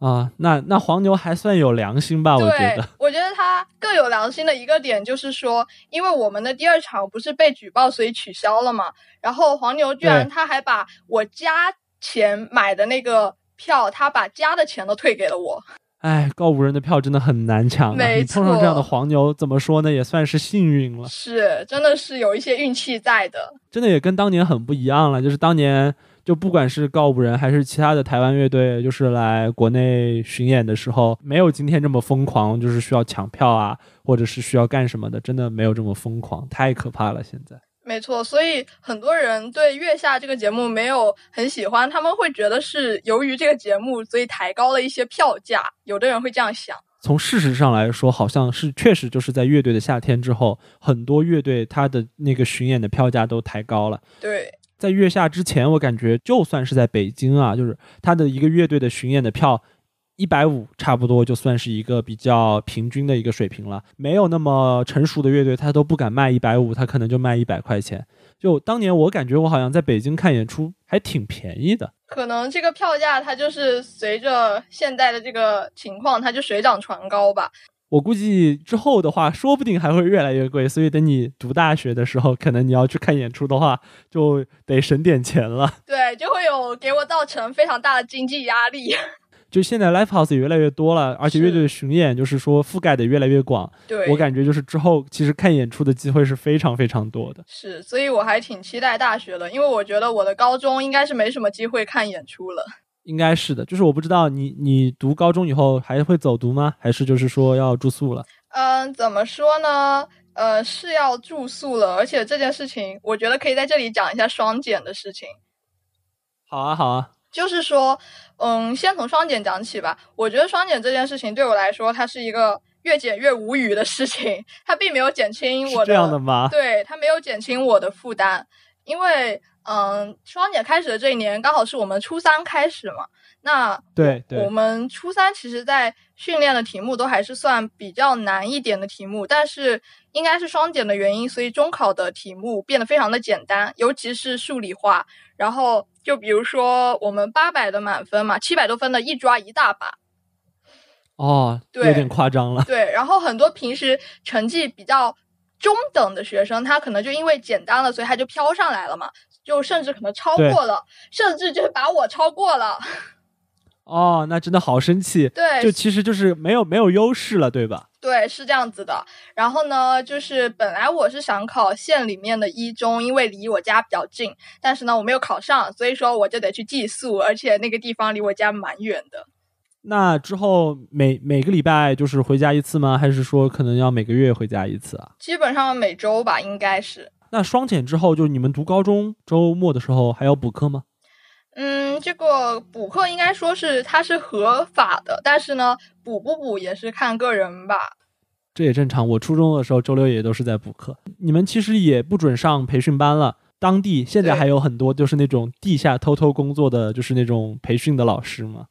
啊，那那黄牛还算有良心吧？我觉得，我觉得他更有良心的一个点就是说，因为我们的第二场不是被举报，所以取消了嘛。然后黄牛居然他还把我加钱买的那个票，他把加的钱都退给了我。哎，告五人的票真的很难抢、啊，没你碰上这样的黄牛，怎么说呢？也算是幸运了。是，真的是有一些运气在的。真的也跟当年很不一样了，就是当年就不管是告五人还是其他的台湾乐队，就是来国内巡演的时候，没有今天这么疯狂，就是需要抢票啊，或者是需要干什么的，真的没有这么疯狂，太可怕了。现在没错，所以很多人对《月下》这个节目没有很喜欢，他们会觉得是由于这个节目，所以抬高了一些票价。有的人会这样想。从事实上来说，好像是确实就是在乐队的夏天之后，很多乐队它的那个巡演的票价都抬高了。对，在月下之前，我感觉就算是在北京啊，就是他的一个乐队的巡演的票，一百五差不多就算是一个比较平均的一个水平了。没有那么成熟的乐队，他都不敢卖一百五，他可能就卖一百块钱。就当年我感觉我好像在北京看演出还挺便宜的。可能这个票价它就是随着现在的这个情况，它就水涨船高吧。我估计之后的话，说不定还会越来越贵。所以等你读大学的时候，可能你要去看演出的话，就得省点钱了。对，就会有给我造成非常大的经济压力。就现在 live house 也越来越多了，而且乐队的巡演就是说覆盖的越来越广。对，我感觉就是之后其实看演出的机会是非常非常多的。是，所以我还挺期待大学的，因为我觉得我的高中应该是没什么机会看演出了。应该是的，就是我不知道你你读高中以后还会走读吗？还是就是说要住宿了？嗯，怎么说呢？呃，是要住宿了，而且这件事情，我觉得可以在这里讲一下双减的事情。好啊，好啊，就是说，嗯，先从双减讲起吧。我觉得双减这件事情对我来说，它是一个越减越无语的事情，它并没有减轻我是这样的吗？对，它没有减轻我的负担，因为嗯，双减开始的这一年刚好是我们初三开始嘛。那对对我们初三其实，在训练的题目都还是算比较难一点的题目，但是应该是双减的原因，所以中考的题目变得非常的简单，尤其是数理化。然后就比如说我们八百的满分嘛，七百多分的一抓一大把。哦，对有点夸张了。对，然后很多平时成绩比较中等的学生，他可能就因为简单了，所以他就飘上来了嘛，就甚至可能超过了，甚至就是把我超过了。哦，那真的好生气。对，就其实就是没有没有优势了，对吧？对，是这样子的。然后呢，就是本来我是想考县里面的一中，因为离我家比较近。但是呢，我没有考上，所以说我就得去寄宿，而且那个地方离我家蛮远的。那之后每每个礼拜就是回家一次吗？还是说可能要每个月回家一次啊？基本上每周吧，应该是。那双减之后，就你们读高中周末的时候还要补课吗？嗯，这个补课应该说是它是合法的，但是呢，补不补也是看个人吧。这也正常。我初中的时候周六也都是在补课。你们其实也不准上培训班了。当地现在还有很多就是那种地下偷偷工作的，就是那种培训的老师吗？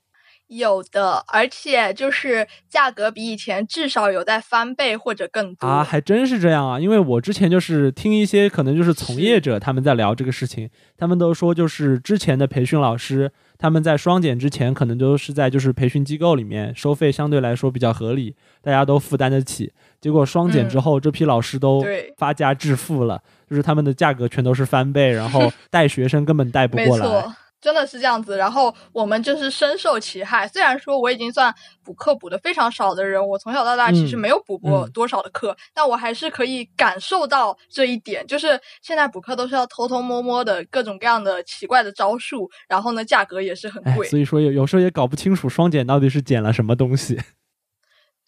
有的，而且就是价格比以前至少有在翻倍或者更多啊，还真是这样啊！因为我之前就是听一些可能就是从业者他们在聊这个事情，他们都说就是之前的培训老师他们在双减之前可能都是在就是培训机构里面收费相对来说比较合理，大家都负担得起。结果双减之后，这批老师都发家致富了，就是他们的价格全都是翻倍，然后 带学生根本带不过来。真的是这样子，然后我们就是深受其害。虽然说我已经算补课补的非常少的人，我从小到大其实没有补过多少的课，但我还是可以感受到这一点。就是现在补课都是要偷偷摸摸的，各种各样的奇怪的招数，然后呢，价格也是很贵。所以说有有时候也搞不清楚双减到底是减了什么东西。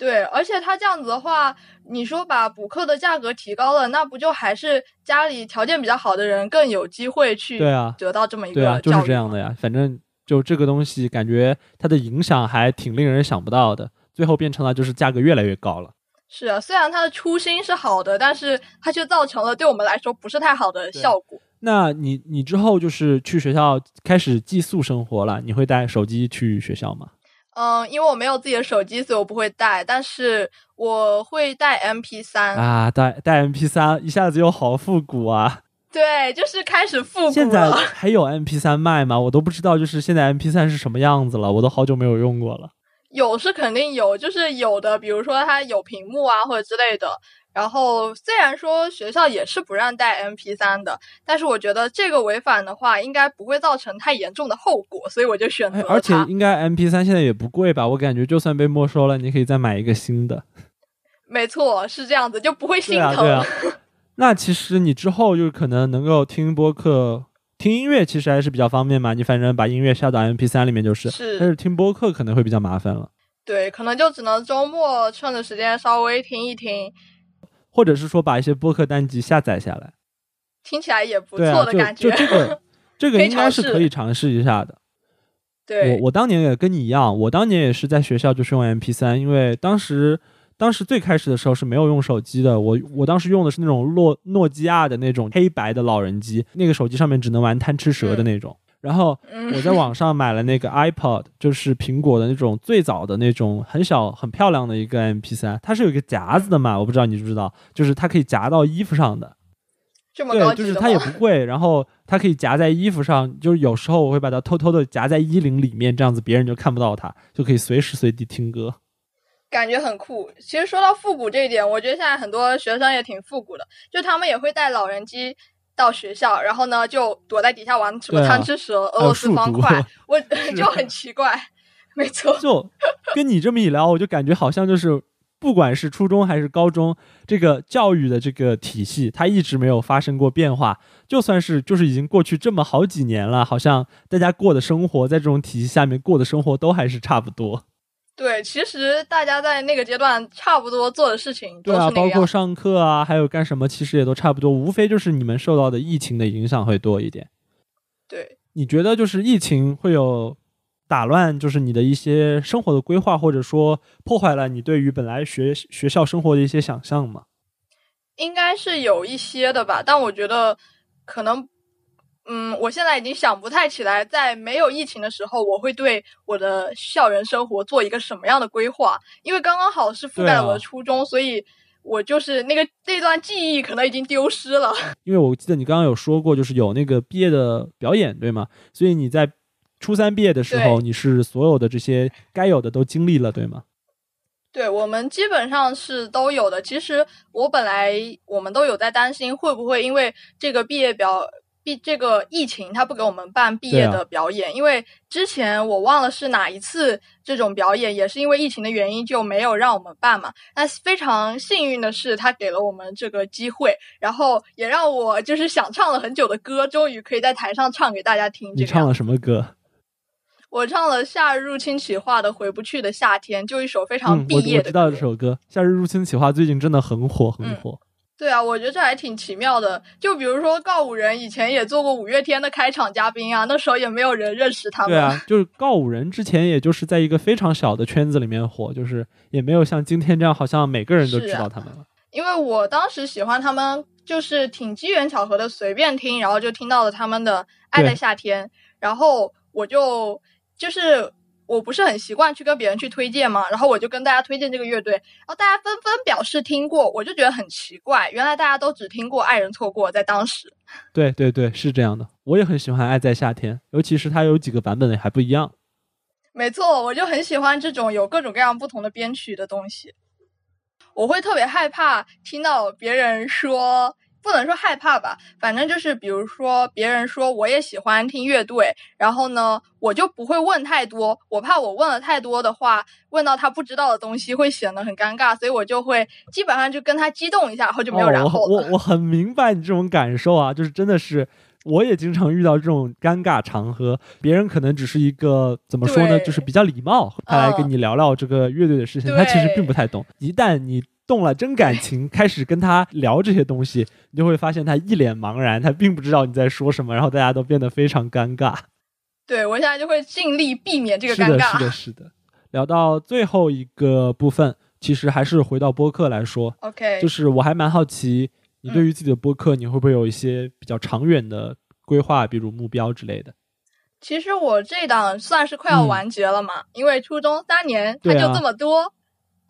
对，而且他这样子的话，你说把补课的价格提高了，那不就还是家里条件比较好的人更有机会去对啊得到这么一个对啊，就是这样的呀。反正就这个东西，感觉它的影响还挺令人想不到的。最后变成了就是价格越来越高了。是啊，虽然它的初心是好的，但是它却造成了对我们来说不是太好的效果。那你你之后就是去学校开始寄宿生活了，你会带手机去学校吗？嗯，因为我没有自己的手机，所以我不会带。但是我会带 MP 三啊，带带 MP 三，一下子又好复古啊！对，就是开始复古。现在还有 MP 三卖吗？我都不知道，就是现在 MP 三是什么样子了，我都好久没有用过了。有是肯定有，就是有的，比如说它有屏幕啊，或者之类的。然后虽然说学校也是不让带 MP 三的，但是我觉得这个违反的话，应该不会造成太严重的后果，所以我就选择而且应该 MP 三现在也不贵吧？我感觉就算被没收了，你可以再买一个新的。没错，是这样子，就不会心疼。对啊，对啊。那其实你之后就是可能能够听播客、听音乐，其实还是比较方便嘛。你反正把音乐下到 MP 三里面就是。是。但是听播客可能会比较麻烦了。对，可能就只能周末趁着时间稍微听一听。或者是说把一些播客单集下载下来，听起来也不错的感觉。就这个，这个应该是可以尝试一下的。对，我我当年也跟你一样，我当年也是在学校就是用 MP 三，因为当时当时最开始的时候是没有用手机的，我我当时用的是那种诺诺基亚的那种黑白的老人机，那个手机上面只能玩贪吃蛇的那种。然后我在网上买了那个 iPod，就是苹果的那种最早的那种很小很漂亮的一个 MP3，它是有一个夹子的嘛，我不知道你知不知道，就是它可以夹到衣服上的。这么高对，就是它也不贵，然后它可以夹在衣服上，就是有时候我会把它偷偷的夹在衣领里面，这样子别人就看不到它，就可以随时随地听歌。感觉很酷。其实说到复古这一点，我觉得现在很多学生也挺复古的，就他们也会带老人机。到学校，然后呢，就躲在底下玩什么贪吃蛇、俄罗斯方块，我 就很奇怪。没错，就跟你这么一聊，我就感觉好像就是，不管是初中还是高中，这个教育的这个体系，它一直没有发生过变化。就算是就是已经过去这么好几年了，好像大家过的生活，在这种体系下面过的生活，都还是差不多。对，其实大家在那个阶段差不多做的事情对啊，包括上课啊，还有干什么，其实也都差不多，无非就是你们受到的疫情的影响会多一点。对，你觉得就是疫情会有打乱，就是你的一些生活的规划，或者说破坏了你对于本来学学校生活的一些想象吗？应该是有一些的吧，但我觉得可能。嗯，我现在已经想不太起来，在没有疫情的时候，我会对我的校园生活做一个什么样的规划？因为刚刚好是覆盖了我的初中，所以我就是那个那段记忆可能已经丢失了。因为我记得你刚刚有说过，就是有那个毕业的表演，对吗？所以你在初三毕业的时候，你是所有的这些该有的都经历了，对吗？对我们基本上是都有的。其实我本来我们都有在担心，会不会因为这个毕业表。毕这个疫情，他不给我们办毕业的表演，因为之前我忘了是哪一次这种表演，也是因为疫情的原因就没有让我们办嘛。那非常幸运的是，他给了我们这个机会，然后也让我就是想唱了很久的歌，终于可以在台上唱给大家听。你唱了什么歌？我唱了《夏日入侵企划》的《回不去的夏天》，就一首非常毕业的。我知道这首歌，《夏日入侵企划》最近真的很火，很火。对啊，我觉得这还挺奇妙的。就比如说告五人以前也做过五月天的开场嘉宾啊，那时候也没有人认识他们。对啊，就是告五人之前也就是在一个非常小的圈子里面火，就是也没有像今天这样，好像每个人都知道他们了。因为我当时喜欢他们，就是挺机缘巧合的，随便听，然后就听到了他们的《爱在夏天》，然后我就就是。我不是很习惯去跟别人去推荐嘛，然后我就跟大家推荐这个乐队，然后大家纷纷表示听过，我就觉得很奇怪，原来大家都只听过《爱人错过》在当时。对对对，是这样的，我也很喜欢《爱在夏天》，尤其是它有几个版本还不一样。没错，我就很喜欢这种有各种各样不同的编曲的东西，我会特别害怕听到别人说。不能说害怕吧，反正就是比如说别人说我也喜欢听乐队，然后呢，我就不会问太多，我怕我问了太多的话，问到他不知道的东西会显得很尴尬，所以我就会基本上就跟他激动一下，然后就没有然后了。我我很明白你这种感受啊，就是真的是，我也经常遇到这种尴尬场合，别人可能只是一个怎么说呢，就是比较礼貌，他来跟你聊聊这个乐队的事情，他其实并不太懂。一旦你动了真感情，开始跟他聊这些东西，你就会发现他一脸茫然，他并不知道你在说什么，然后大家都变得非常尴尬。对我现在就会尽力避免这个尴尬。是的，是的，是的。聊到最后一个部分，其实还是回到播客来说。OK，就是我还蛮好奇，你对于自己的播客，你会不会有一些比较长远的规划，比如目标之类的？其实我这档算是快要完结了嘛，因为初中三年，它就这么多。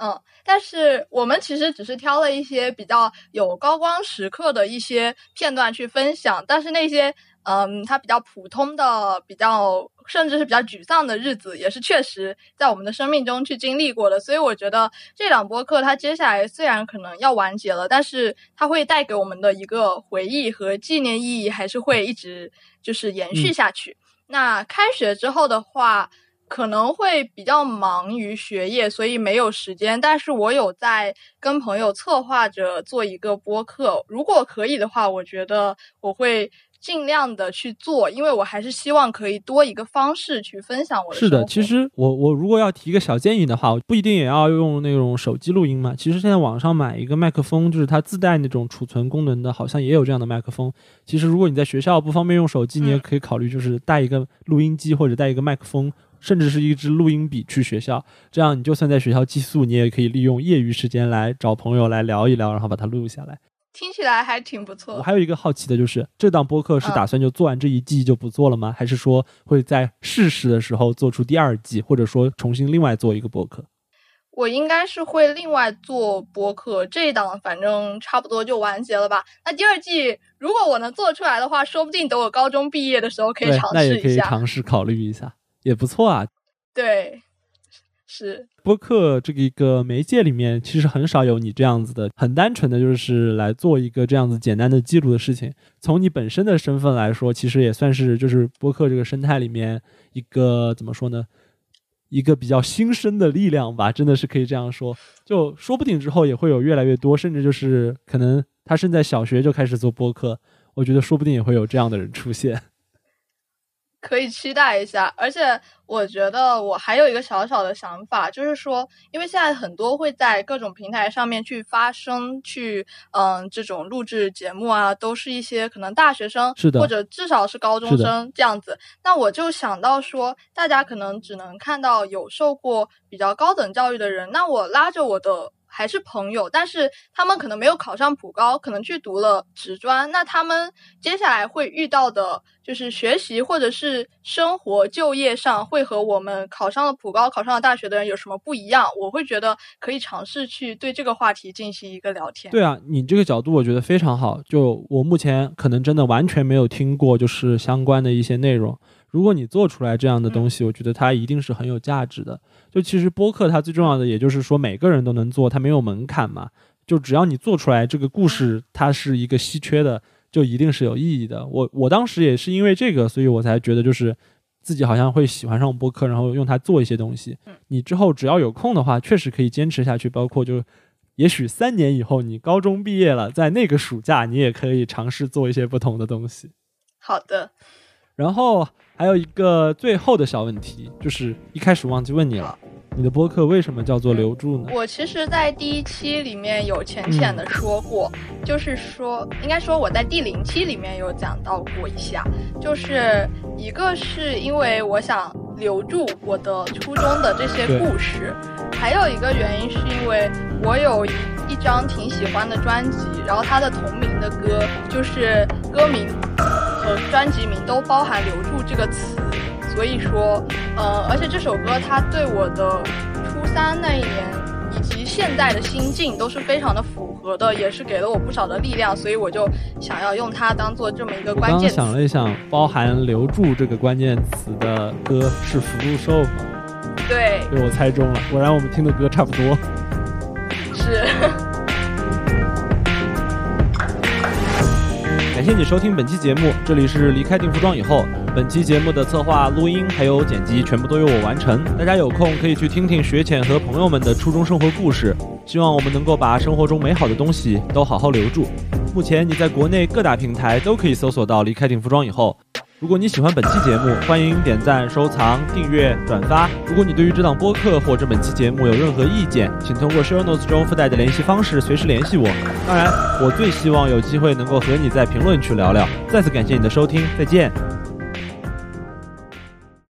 嗯，但是我们其实只是挑了一些比较有高光时刻的一些片段去分享，但是那些嗯，它比较普通的、比较甚至是比较沮丧的日子，也是确实在我们的生命中去经历过的。所以我觉得这两播客它接下来虽然可能要完结了，但是它会带给我们的一个回忆和纪念意义还是会一直就是延续下去。那开学之后的话。可能会比较忙于学业，所以没有时间。但是我有在跟朋友策划着做一个播客，如果可以的话，我觉得我会尽量的去做，因为我还是希望可以多一个方式去分享我的。是的，其实我我如果要提一个小建议的话，不一定也要用那种手机录音嘛。其实现在网上买一个麦克风，就是它自带那种储存功能的，好像也有这样的麦克风。其实如果你在学校不方便用手机，你也可以考虑就是带一个录音机或者带一个麦克风。甚至是一支录音笔去学校，这样你就算在学校寄宿，你也可以利用业余时间来找朋友来聊一聊，然后把它录下来。听起来还挺不错。我还有一个好奇的就是，这档播客是打算就做完这一季就不做了吗？还是说会在适时的时候做出第二季，或者说重新另外做一个播客？我应该是会另外做播客，这一档反正差不多就完结了吧。那第二季如果我能做出来的话，说不定等我高中毕业的时候可以尝试一下。那也可以尝试考虑一下。也不错啊，对，是播客这个一个媒介里面，其实很少有你这样子的，很单纯的就是来做一个这样子简单的记录的事情。从你本身的身份来说，其实也算是就是播客这个生态里面一个怎么说呢，一个比较新生的力量吧，真的是可以这样说。就说不定之后也会有越来越多，甚至就是可能他是在小学就开始做播客，我觉得说不定也会有这样的人出现。可以期待一下，而且我觉得我还有一个小小的想法，就是说，因为现在很多会在各种平台上面去发声，去嗯这种录制节目啊，都是一些可能大学生，是的，或者至少是高中生这样子。那我就想到说，大家可能只能看到有受过比较高等教育的人，那我拉着我的。还是朋友，但是他们可能没有考上普高，可能去读了职专。那他们接下来会遇到的，就是学习或者是生活、就业上，会和我们考上了普高、考上了大学的人有什么不一样？我会觉得可以尝试去对这个话题进行一个聊天。对啊，你这个角度我觉得非常好。就我目前可能真的完全没有听过，就是相关的一些内容。如果你做出来这样的东西，我觉得它一定是很有价值的。就其实播客它最重要的，也就是说每个人都能做，它没有门槛嘛。就只要你做出来这个故事，它是一个稀缺的，就一定是有意义的。我我当时也是因为这个，所以我才觉得就是自己好像会喜欢上播客，然后用它做一些东西。你之后只要有空的话，确实可以坚持下去。包括就也许三年以后你高中毕业了，在那个暑假你也可以尝试做一些不同的东西。好的。然后还有一个最后的小问题，就是一开始忘记问你了。你的播客为什么叫做留住呢？我其实，在第一期里面有浅浅的说过，就是说，应该说我在第零期里面有讲到过一下，就是一个是因为我想留住我的初中的这些故事，还有一个原因是因为我有一张挺喜欢的专辑，然后它的同名的歌，就是歌名和专辑名都包含“留住”这个词。所以说，呃，而且这首歌它对我的初三那一年以及现在的心境都是非常的符合的，也是给了我不少的力量，所以我就想要用它当做这么一个关键。我刚想了一想，包含“留住”这个关键词的歌是《福禄寿》吗？对，被我猜中了。果然我们听的歌差不多。是。感谢你收听本期节目，这里是离开定服装以后。本期节目的策划、录音还有剪辑全部都由我完成。大家有空可以去听听学浅和朋友们的初中生活故事。希望我们能够把生活中美好的东西都好好留住。目前你在国内各大平台都可以搜索到离开定服装以后。如果你喜欢本期节目，欢迎点赞、收藏、订阅、转发。如果你对于这档播客或者本期节目有任何意见，请通过 show notes 中附带的联系方式随时联系我。当然，我最希望有机会能够和你在评论区聊聊。再次感谢你的收听，再见。